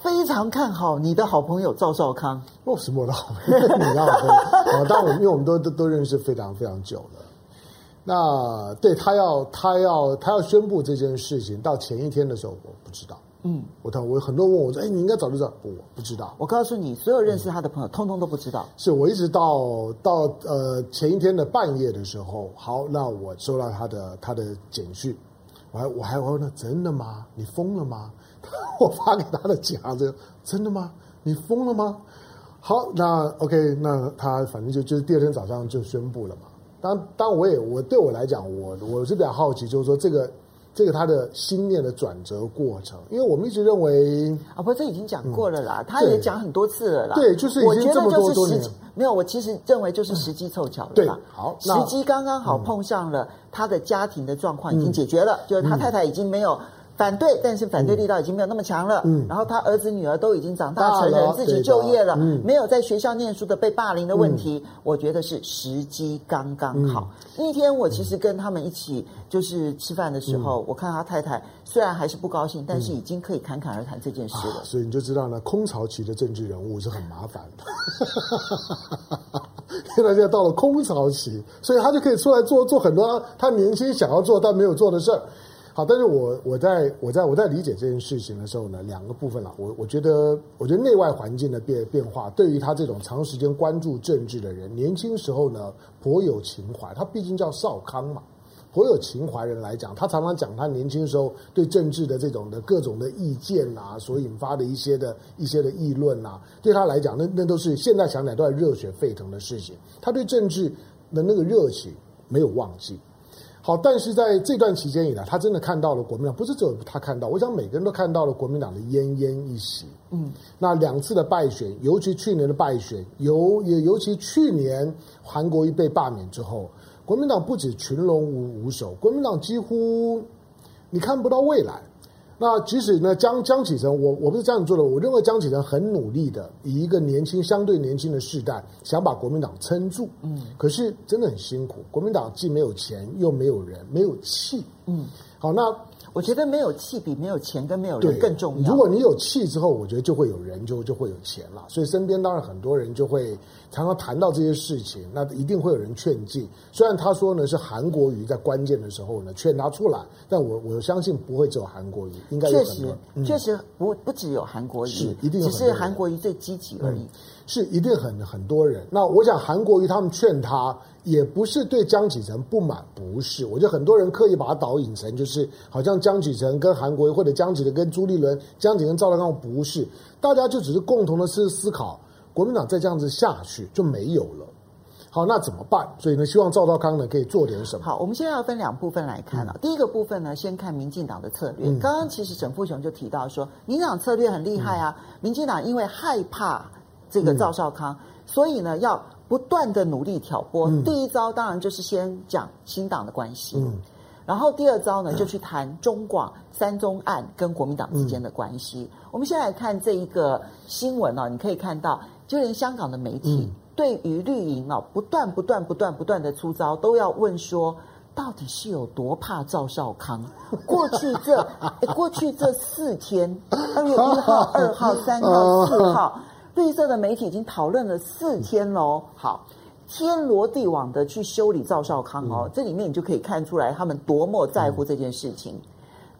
非常看好你的好朋友赵少康。我是我的好朋友，[LAUGHS] 你的好朋友。啊，当然因为我们都都都认识非常非常久了。那对他要他要他要宣布这件事情，到前一天的时候我不知道。嗯，我他我很多人问我说：“哎，你应该早就知道。”我不知道。我告诉你，所有认识他的朋友，嗯、通通都不知道。是我一直到到呃前一天的半夜的时候，好，那我收到他的他的简讯，我还我还我问他：“真的吗？你疯了吗？” [LAUGHS] 我发给他的夹子：“真的吗？你疯了吗？”好，那 OK，那他反正就就是第二天早上就宣布了嘛。当当我也我对我来讲，我我是比较好奇，就是说这个这个他的心念的转折过程，因为我们一直认为啊，不，这已经讲过了啦，嗯、他也讲很多次了啦。对，就是已经这么多多年。没有，我其实认为就是时机凑巧了。对，好，时机刚刚好碰上了他的家庭的状况已经解决了，嗯、就是他太太已经没有反对，但是反对力道已经没有那么强了。嗯，然后他儿子女儿都已经长大成人，自己就业了，嗯，没有在学校念书的被霸凌的问题，嗯、我觉得是时机刚刚好。嗯、那天我其实跟他们一起就是吃饭的时候，嗯、我看他太太虽然还是不高兴，但是已经可以侃侃而谈这件事了。啊、所以你就知道呢，空巢期的政治人物是很麻烦的。[LAUGHS] 现在现在到了空巢期，所以他就可以出来做做很多他年轻想要做但没有做的事儿。好，但是我我在我在我在理解这件事情的时候呢，两个部分了。我我觉得，我觉得内外环境的变变化，对于他这种长时间关注政治的人，年轻时候呢颇有情怀。他毕竟叫少康嘛，颇有情怀人来讲，他常常讲他年轻时候对政治的这种的各种的意见啊，所引发的一些的一些的议论啊，对他来讲，那那都是现在想起来都在热血沸腾的事情。他对政治的那个热情没有忘记。好，但是在这段期间以来，他真的看到了国民党，不是只有他看到，我想每个人都看到了国民党的奄奄一息。嗯，那两次的败选，尤其去年的败选，尤也尤其去年韩国瑜被罢免之后，国民党不止群龙无无首，国民党几乎你看不到未来。那即使呢，江江启程，我我不是这样做的。我认为江启程很努力的，以一个年轻、相对年轻的世代，想把国民党撑住。嗯，可是真的很辛苦。国民党既没有钱，又没有人，没有气。嗯，好，那。我觉得没有气比没有钱跟没有人更重要。如果你有气之后，我觉得就会有人，就就会有钱了。所以身边当然很多人就会常常谈到这些事情，那一定会有人劝进。虽然他说呢是韩国瑜在关键的时候呢劝他出来，但我我相信不会只有韩国瑜，应该有很多。确实，嗯、确实不不只有韩国瑜，是一定有只是韩国瑜最积极而已。嗯、是一定很很多人。那我想韩国瑜他们劝他。也不是对江启臣不满，不是，我觉得很多人刻意把他导引成就是好像江启臣跟韩国瑜或者江启臣跟朱立伦、江启臣赵少康不是，大家就只是共同的是思考，国民党再这样子下去就没有了。好，那怎么办？所以呢，希望赵少康呢可以做点什么。好，我们现在要分两部分来看了、啊。嗯、第一个部分呢，先看民进党的策略。嗯、刚刚其实沈富雄就提到说，民进党策略很厉害啊。嗯、民进党因为害怕这个赵少康，嗯、所以呢要。不断的努力挑拨，嗯、第一招当然就是先讲新党的关系，嗯、然后第二招呢就去谈中广三中案跟国民党之间的关系。嗯、我们先来看这一个新闻啊，你可以看到，就连香港的媒体、嗯、对于绿营啊不断不断不断不断的出招，都要问说，到底是有多怕赵少康？[LAUGHS] 过去这过去这四天，二月一号、[LAUGHS] 二号、三号、四号。绿色的媒体已经讨论了四天喽，好，天罗地网的去修理赵少康哦，这里面你就可以看出来他们多么在乎这件事情。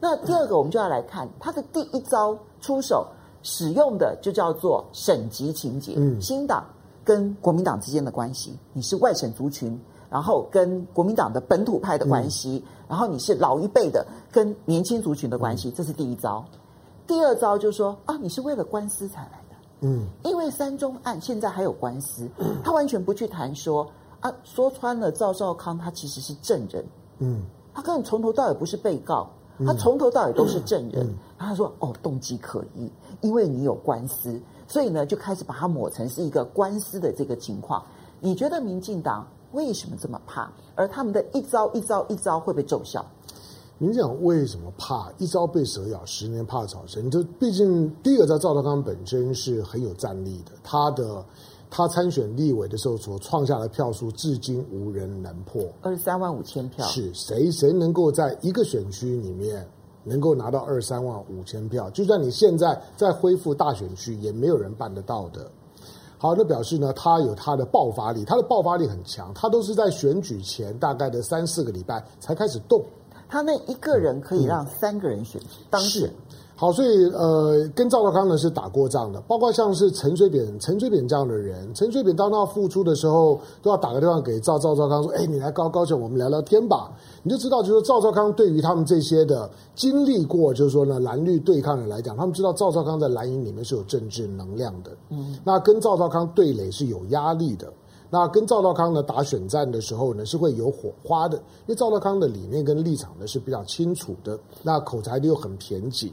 那第二个，我们就要来看他的第一招出手使用的就叫做省级情节，新党跟国民党之间的关系，你是外省族群，然后跟国民党的本土派的关系，然后你是老一辈的跟年轻族群的关系，这是第一招。第二招就是说啊，你是为了官司才来。嗯，因为三中案现在还有官司，他完全不去谈说啊，说穿了赵少康他其实是证人，嗯，他根本从头到尾不是被告，他从头到尾都是证人。然后他说哦，动机可疑，因为你有官司，所以呢就开始把它抹成是一个官司的这个情况。你觉得民进党为什么这么怕？而他们的一招一招一招会被奏效？你讲为什么怕一朝被蛇咬，十年怕草绳？就毕竟第一个，在赵德康本身是很有战力的，他的他参选立委的时候所创下的票数，至今无人能破，二十三万五千票。是谁谁能够在一个选区里面能够拿到二十三万五千票？就算你现在在恢复大选区，也没有人办得到的。好，那表示呢，他有他的爆发力，他的爆发力很强，他都是在选举前大概的三四个礼拜才开始动。他那一个人可以让三个人选当选，好，所以呃，跟赵少康呢是打过仗的，包括像是陈水扁、陈水扁这样的人，陈水扁当他复出的时候，都要打个电话给赵赵少康说：“哎，你来高高雄，我们聊聊天吧。”你就知道，就是赵少康对于他们这些的经历过，就是说呢蓝绿对抗的来讲，他们知道赵少康在蓝营里面是有政治能量的，嗯，那跟赵少康对垒是有压力的。那跟赵少康呢打选战的时候呢，是会有火花的，因为赵少康的理念跟立场呢是比较清楚的，那口才又很偏激。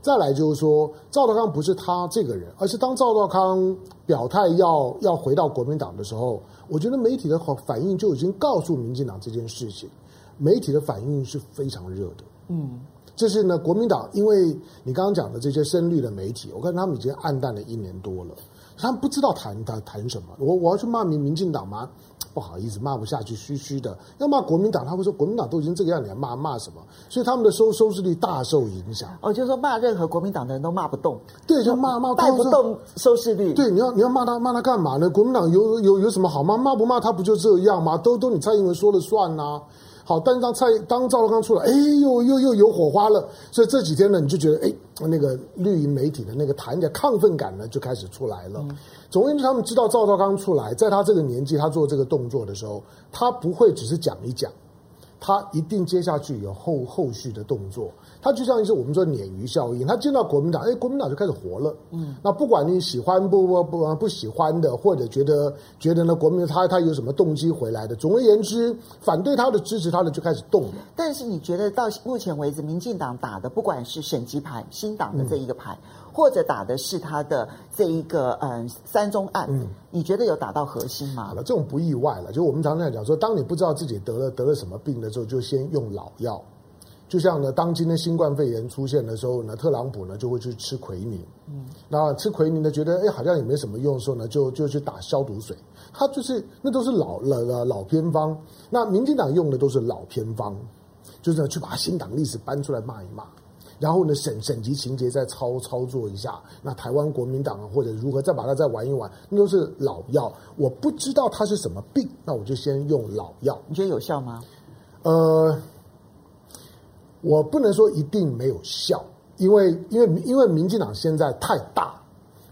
再来就是说，赵少康不是他这个人，而是当赵少康表态要要回到国民党的时候，我觉得媒体的反应就已经告诉民进党这件事情，媒体的反应是非常热的，嗯，这是呢，国民党因为你刚刚讲的这些深绿的媒体，我看他们已经暗淡了一年多了，他们不知道谈谈谈什么。我我要去骂民民进党吗？不好意思，骂不下去，虚虚的。要骂国民党，他会说国民党都已经这个样，你还骂骂什么？所以他们的收收视率大受影响。哦，就是说骂任何国民党的人都骂不动，对，就骂骂 [LAUGHS] 带不动收视率。对，你要你要骂他骂他干嘛呢？国民党有有有什么好骂？骂不骂他不就这样吗？都都你蔡英文说了算呐、啊。好，但是当蔡当赵少康出来，哎呦，又又有火花了。所以这几天呢，你就觉得，哎，那个绿营媒体的那个谈的亢奋感呢，就开始出来了。嗯、总而言之，他们知道赵少康出来，在他这个年纪，他做这个动作的时候，他不会只是讲一讲。他一定接下去有后后续的动作，他就像一些我们说鲶鱼效应，他见到国民党，哎，国民党就开始活了。嗯，那不管你喜欢不不不不喜欢的，或者觉得觉得呢，国民他他有什么动机回来的，总而言之，反对他的支持他的就开始动了。但是你觉得到目前为止，民进党打的不管是省级牌、新党的这一个牌。嗯或者打的是他的这一个嗯三宗案，嗯，你觉得有打到核心吗？好了，这种不意外了。就我们常常讲说，当你不知道自己得了得了什么病的时候，就先用老药。就像呢，当今天新冠肺炎出现的时候呢，特朗普呢就会去吃奎宁，嗯，那吃奎宁呢，觉得哎好像也没什么用的时候呢，就就去打消毒水。他就是那都是老老老偏方。那民进党用的都是老偏方，就是呢去把新党历史搬出来骂一骂。然后呢，省省级情节再操操作一下，那台湾国民党啊，或者如何再把它再玩一玩，那都是老药。我不知道它是什么病，那我就先用老药。你觉得有效吗？呃，我不能说一定没有效，因为因为因为民进党现在太大，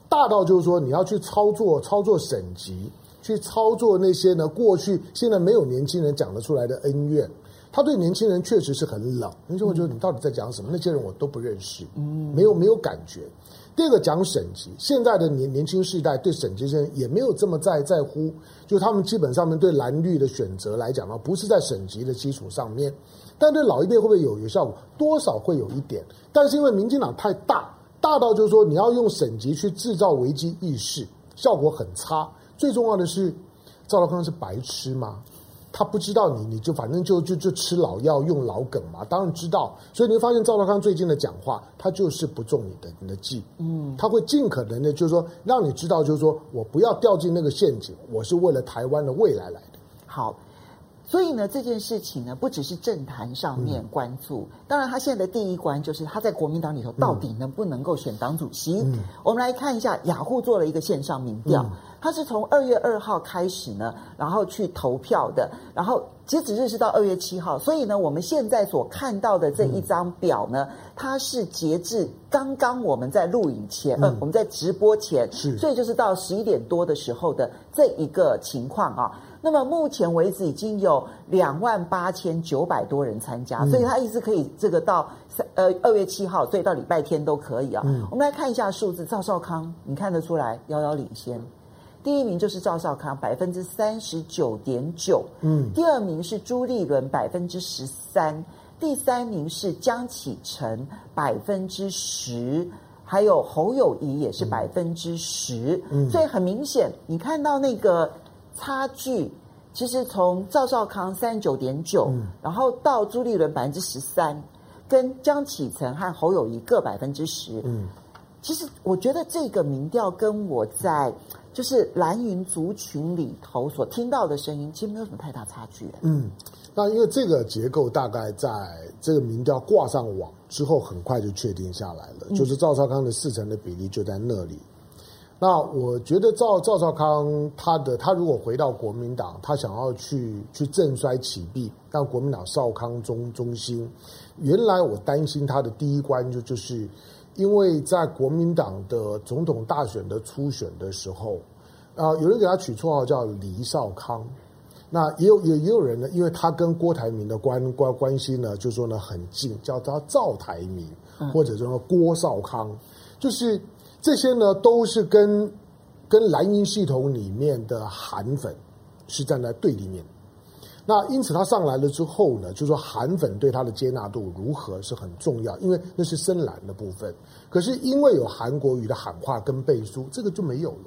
大到就是说你要去操作操作省级，去操作那些呢过去现在没有年轻人讲得出来的恩怨。他对年轻人确实是很冷，人就会觉得你到底在讲什么？那些人我都不认识，嗯，没有没有感觉。第二个讲省级，现在的年年轻世代对省级生也没有这么在在乎，就他们基本上面对蓝绿的选择来讲呢，不是在省级的基础上面，但对老一辈会不会有有效果？多少会有一点，但是因为民进党太大，大到就是说你要用省级去制造危机意识，效果很差。最重要的是，赵少康是白痴吗？他不知道你，你就反正就就就吃老药用老梗嘛，当然知道。所以你会发现赵少康最近的讲话，他就是不中你的你的计，嗯，他会尽可能的，就是说让你知道，就是说我不要掉进那个陷阱，我是为了台湾的未来来的。好。所以呢，这件事情呢，不只是政坛上面关注，嗯、当然他现在的第一关就是他在国民党里头到底能不能够选党主席。嗯、我们来看一下雅虎做了一个线上民调，嗯、他是从二月二号开始呢，然后去投票的，然后截止日是到二月七号，所以呢，我们现在所看到的这一张表呢，嗯、它是截至刚刚我们在录影前，嗯、呃，我们在直播前，所以就是到十一点多的时候的这一个情况啊。那么目前为止已经有两万八千九百多人参加，嗯、所以他一直可以这个到三呃二月七号，所以到礼拜天都可以啊。嗯、我们来看一下数字，赵少康你看得出来遥遥领先，第一名就是赵少康百分之三十九点九，嗯，第二名是朱立伦百分之十三，第三名是江启臣百分之十，还有侯友谊也是百分之十，嗯，所以很明显你看到那个。差距其实从赵少康三十九点九，然后到朱立伦百分之十三，跟江启臣和侯友谊各百分之十。嗯，其实我觉得这个民调跟我在就是蓝营族群里头所听到的声音，其实没有什么太大差距。嗯，那因为这个结构大概在这个民调挂上网之后，很快就确定下来了，就是赵少康的四成的比例就在那里。那我觉得赵赵少康他的他如果回到国民党，他想要去去振衰起弊，让国民党少康中中心。原来我担心他的第一关就就是，因为在国民党的总统大选的初选的时候，啊，有人给他取绰号叫黎少康，那也有也也有人呢，因为他跟郭台铭的关关关系呢，就说呢很近，叫他赵台铭，或者说郭少康，就是。这些呢，都是跟跟蓝银系统里面的韩粉是站在对立面。那因此他上来了之后呢，就说韩粉对他的接纳度如何是很重要，因为那是深蓝的部分。可是因为有韩国语的喊话跟背书，这个就没有了。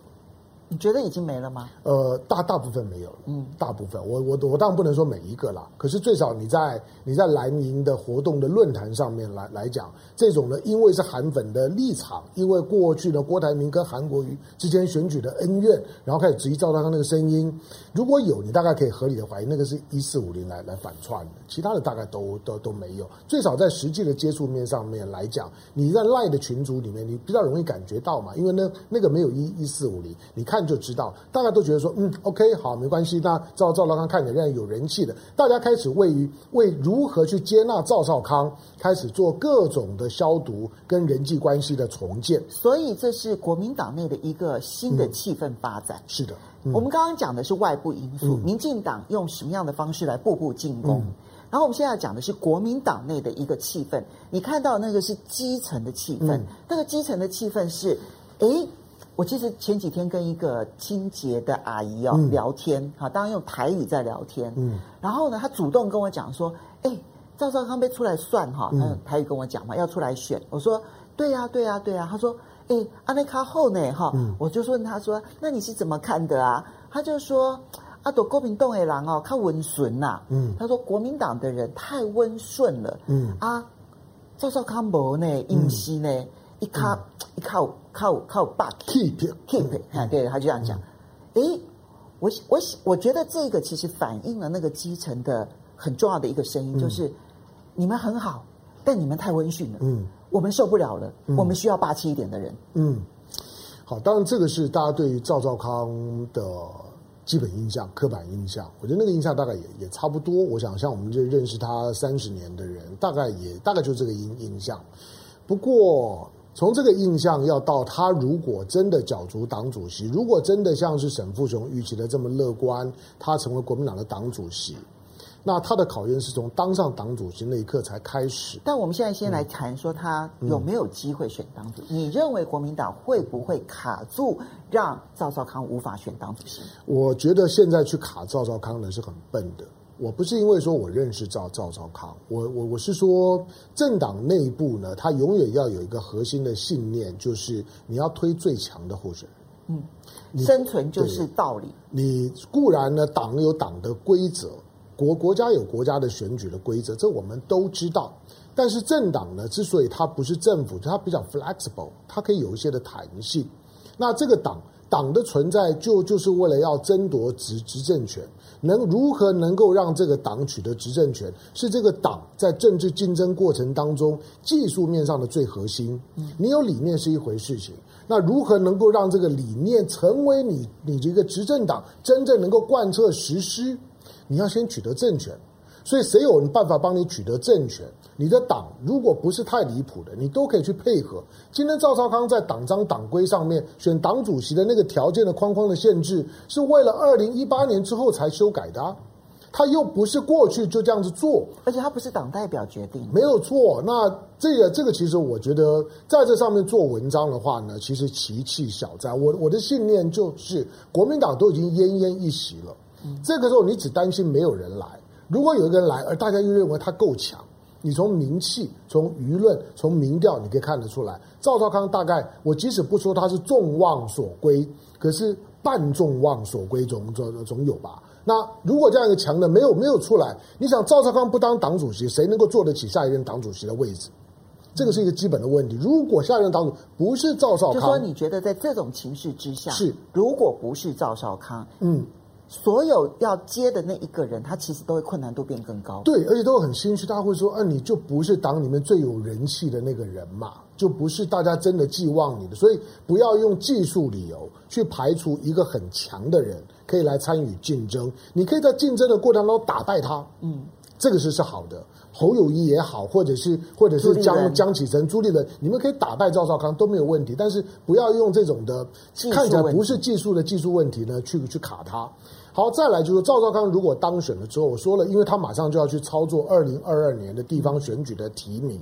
你觉得已经没了吗？呃，大大部分没有了，嗯，大部分。我我我当然不能说每一个啦，可是最少你在你在蓝营的活动的论坛上面来来讲，这种呢，因为是韩粉的立场，因为过去呢郭台铭跟韩国瑜之间选举的恩怨，然后开始质疑赵少康那个声音，如果有，你大概可以合理的怀疑那个是一四五零来来反串的，其他的大概都都都没有。最少在实际的接触面上面来讲，你在赖的群组里面，你比较容易感觉到嘛，因为呢那个没有一一四五零，你看。就知道，大家都觉得说，嗯，OK，好，没关系。那赵赵少康看起来有人气的，大家开始为于为如何去接纳赵少康，开始做各种的消毒跟人际关系的重建。所以这是国民党内的一个新的气氛发展。嗯、是的，嗯、我们刚刚讲的是外部因素，嗯、民进党用什么样的方式来步步进攻？嗯、然后我们现在讲的是国民党内的一个气氛。你看到那个是基层的气氛，嗯、那个基层的气氛是，诶。我其实前几天跟一个清洁的阿姨哦、嗯、聊天，哈，当然用台语在聊天，嗯，然后呢，她主动跟我讲说，哎，赵少康被出来算哈，她用台语跟我讲嘛，要出来选，我说，对呀、啊，对呀、啊，对呀、啊，她说，哎，阿内卡后呢，哈，我就问她说，那你是怎么看的啊？她就说，阿朵国民党的人哦，他温顺呐，嗯，她说国民党的人太温顺了，嗯。啊，赵少康无呢，阴西呢。嗯一靠一靠靠靠 back，keep keep，哎，对，他就这样讲。诶，我我我觉得这个其实反映了那个基层的很重要的一个声音，就是你们很好，但你们太温驯了，嗯，我们受不了了，我们需要霸气一点的人，嗯。好，当然这个是大家对于赵少康的基本印象、刻板印象。我觉得那个印象大概也也差不多。我想像我们这认识他三十年的人，大概也大概就是这个印印象。不过。从这个印象要到他如果真的角逐党主席，如果真的像是沈富雄预期的这么乐观，他成为国民党的党主席，那他的考验是从当上党主席那一刻才开始。但我们现在先来谈说他有没有机会选党主席？嗯、你认为国民党会不会卡住，让赵少康无法选党主席？我觉得现在去卡赵少康呢是很笨的。我不是因为说我认识赵赵少康，我我我是说政党内部呢，他永远要有一个核心的信念，就是你要推最强的候选人。嗯，你生存就是道理。你固然呢，党有党的规则，国国家有国家的选举的规则，这我们都知道。但是政党呢，之所以它不是政府，它比较 flexible，它可以有一些的弹性。那这个党党的存在，就就是为了要争夺执执政权。能如何能够让这个党取得执政权，是这个党在政治竞争过程当中技术面上的最核心。你有理念是一回事情，那如何能够让这个理念成为你你这个执政党真正能够贯彻实施？你要先取得政权。所以谁有办法帮你取得政权？你的党如果不是太离谱的，你都可以去配合。今天赵少康在党章党规上面选党主席的那个条件的框框的限制，是为了二零一八年之后才修改的啊。他又不是过去就这样子做，而且他不是党代表决定，没有错。那这个这个其实我觉得在这上面做文章的话呢，其实奇气小在。我我的信念就是，国民党都已经奄奄一息了，这个时候你只担心没有人来。如果有一个人来，而大家又认为他够强，你从名气、从舆论、从民调，你可以看得出来，赵少康大概我即使不说他是众望所归，可是半众望所归总总总有吧？那如果这样一个强的没有没有出来，你想赵少康不当党主席，谁能够坐得起下一任党主席的位置？这个是一个基本的问题。如果下一任党主不是赵少康，就说你觉得在这种情势之下，是如果不是赵少康，嗯。所有要接的那一个人，他其实都会困难度变更高。对，而且都很心虚。大家会说：“啊，你就不是党里面最有人气的那个人嘛，就不是大家真的寄望你的。”所以不要用技术理由去排除一个很强的人可以来参与竞争。你可以在竞争的过程当中打败他，嗯，这个是是好的。侯友谊也好，或者是或者是江江启臣、朱立伦，你们可以打败赵少康都没有问题。但是不要用这种的看起来不是技术的技术问题呢，去去卡他。好，再来就是赵少康如果当选了之后，我说了，因为他马上就要去操作二零二二年的地方选举的提名，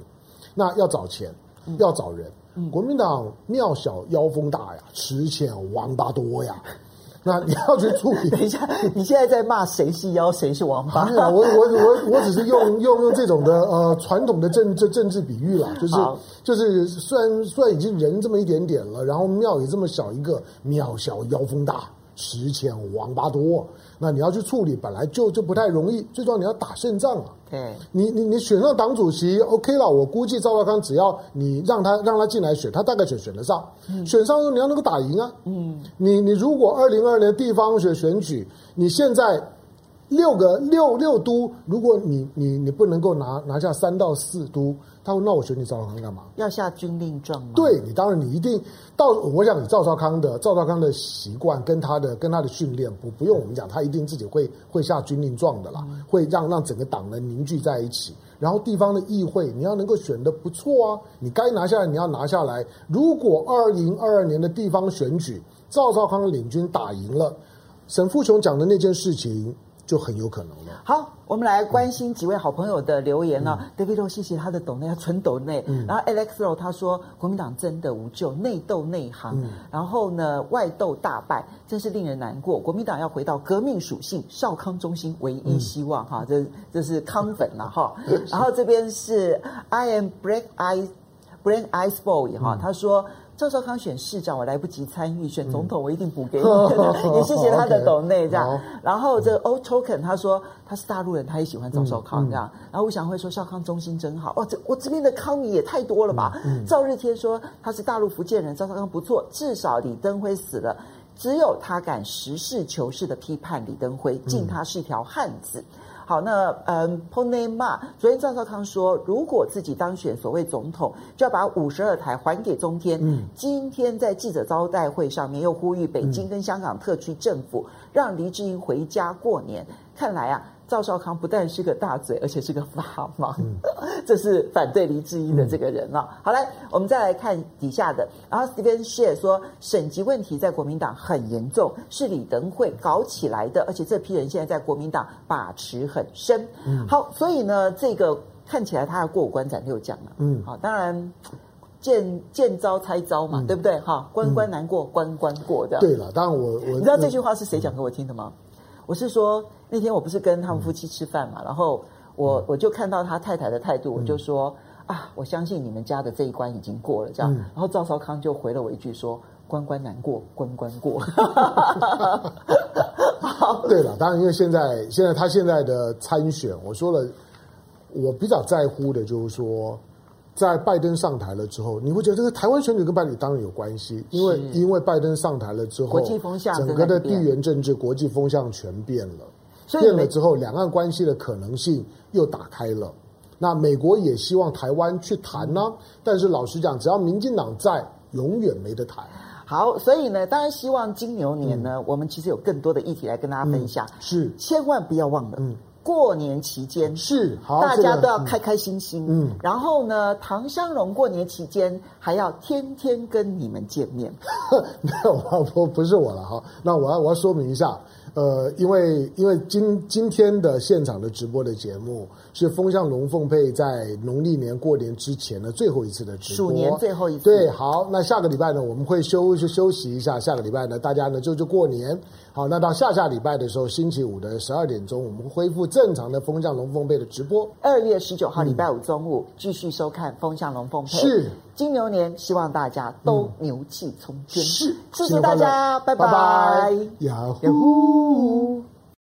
那要找钱，要找人。国民党庙小妖风大呀，池浅王八多呀。[LAUGHS] 那你要去处理。等一下，你现在在骂谁是妖，谁是王八？我我我我只是用 [LAUGHS] 用用这种的呃传统的政治政治比喻啦，就是就是虽然虽然已经人这么一点点了，然后庙也这么小一个，庙小妖风大。时迁王八多，那你要去处理，本来就就不太容易。最重要你要打胜仗啊！对，你你你选上党主席，OK 了。我估计赵少康只要你让他让他进来选，他大概选选得上。嗯、选上你要能够打赢啊！嗯，你你如果二零二二年地方选选举，你现在六个六六都，如果你你你不能够拿拿下三到四都。他说：“那我选你赵少康干嘛？要下军令状吗？对你，当然你一定到。我想你赵少康的赵少康的习惯跟他的跟他的训练，不不用我们讲，他一定自己会会下军令状的啦，嗯、会让让整个党人凝聚在一起。然后地方的议会，你要能够选的不错啊，你该拿下来你要拿下来。如果二零二二年的地方选举，赵少康领军打赢了，沈富雄讲的那件事情。”就很有可能了。好，我们来关心几位好朋友的留言呢、David 谢谢他的抖内，要纯抖内。嗯、然后 Alex 他说，国民党真的无救，内斗内行。嗯、然后呢，外斗大败，真是令人难过。国民党要回到革命属性，少康中心唯一希望。哈、嗯，这这是康粉了哈。然后这边是 I am break Ice Brain Ice Boy 哈，他说。赵少康选市长，我来不及参与；选总统，我一定补给你。嗯、[LAUGHS] 也谢谢他的抖内这样。然后这个 Old Token 他说他是大陆人，他也喜欢赵少康这样。然后吴祥辉说少康中心真好。哦，这我这边的康迷也太多了吧？嗯嗯、赵日天说他是大陆福建人，赵少康不错，至少李登辉死了，只有他敢实事求是的批判李登辉，敬他是一条汉子。嗯好，那嗯，Pony Ma，昨天赵少康说，如果自己当选所谓总统，就要把五十二台还给中天。嗯，今天在记者招待会上面又呼吁北京跟香港特区政府让黎智英回家过年。看来啊。赵少康不但是个大嘴，而且是个法盲，嗯、[LAUGHS] 这是反对黎智英的这个人啊。嗯、好来，我们再来看底下的。然后 Steven Share 说，省级问题在国民党很严重，是李登辉搞起来的，而且这批人现在在国民党把持很深。嗯、好，所以呢，这个看起来他要过五关斩六将了。嗯，好，当然见见招拆招嘛，嗯、对不对？哈，关关难过，关关过的。对了，当然我我你知道这句话是谁讲给我听的吗？我是说。那天我不是跟他们夫妻吃饭嘛，然后我我就看到他太太的态度，我就说啊，我相信你们家的这一关已经过了，这样。然后赵少康就回了我一句说：关关难过，关关过。好，[LAUGHS] 对了，当然因为现在现在他现在的参选，我说了，我比较在乎的就是说，在拜登上台了之后，你会觉得这个台湾选举跟拜登当然有关系，因为因为拜登上台了之后，国际风向整个的地缘政治、国际风向全变了。变了之后，两岸关系的可能性又打开了。那美国也希望台湾去谈呢，但是老实讲，只要民进党在，永远没得谈。好，所以呢，当然希望金牛年呢，嗯、我们其实有更多的议题来跟大家分享。嗯、是，千万不要忘了，嗯，过年期间是好，大家都要开开心心。嗯，然后呢，唐湘龙过年期间还要天天跟你们见面。[LAUGHS] 没有，我不是我了哈。那我要我要说明一下。呃，因为因为今今天的现场的直播的节目是风向龙凤配在农历年过年之前的最后一次的直播，鼠年最后一次。对，好，那下个礼拜呢，我们会休就休息一下。下个礼拜呢，大家呢就就过年。好，那到下下礼拜的时候，星期五的十二点钟，我们会恢复正常的风向龙凤配的直播。二月十九号礼拜五中午，嗯、继续收看风向龙凤配。是金牛年，希望大家都牛气冲天。是，谢谢大家，拜拜。呀呼。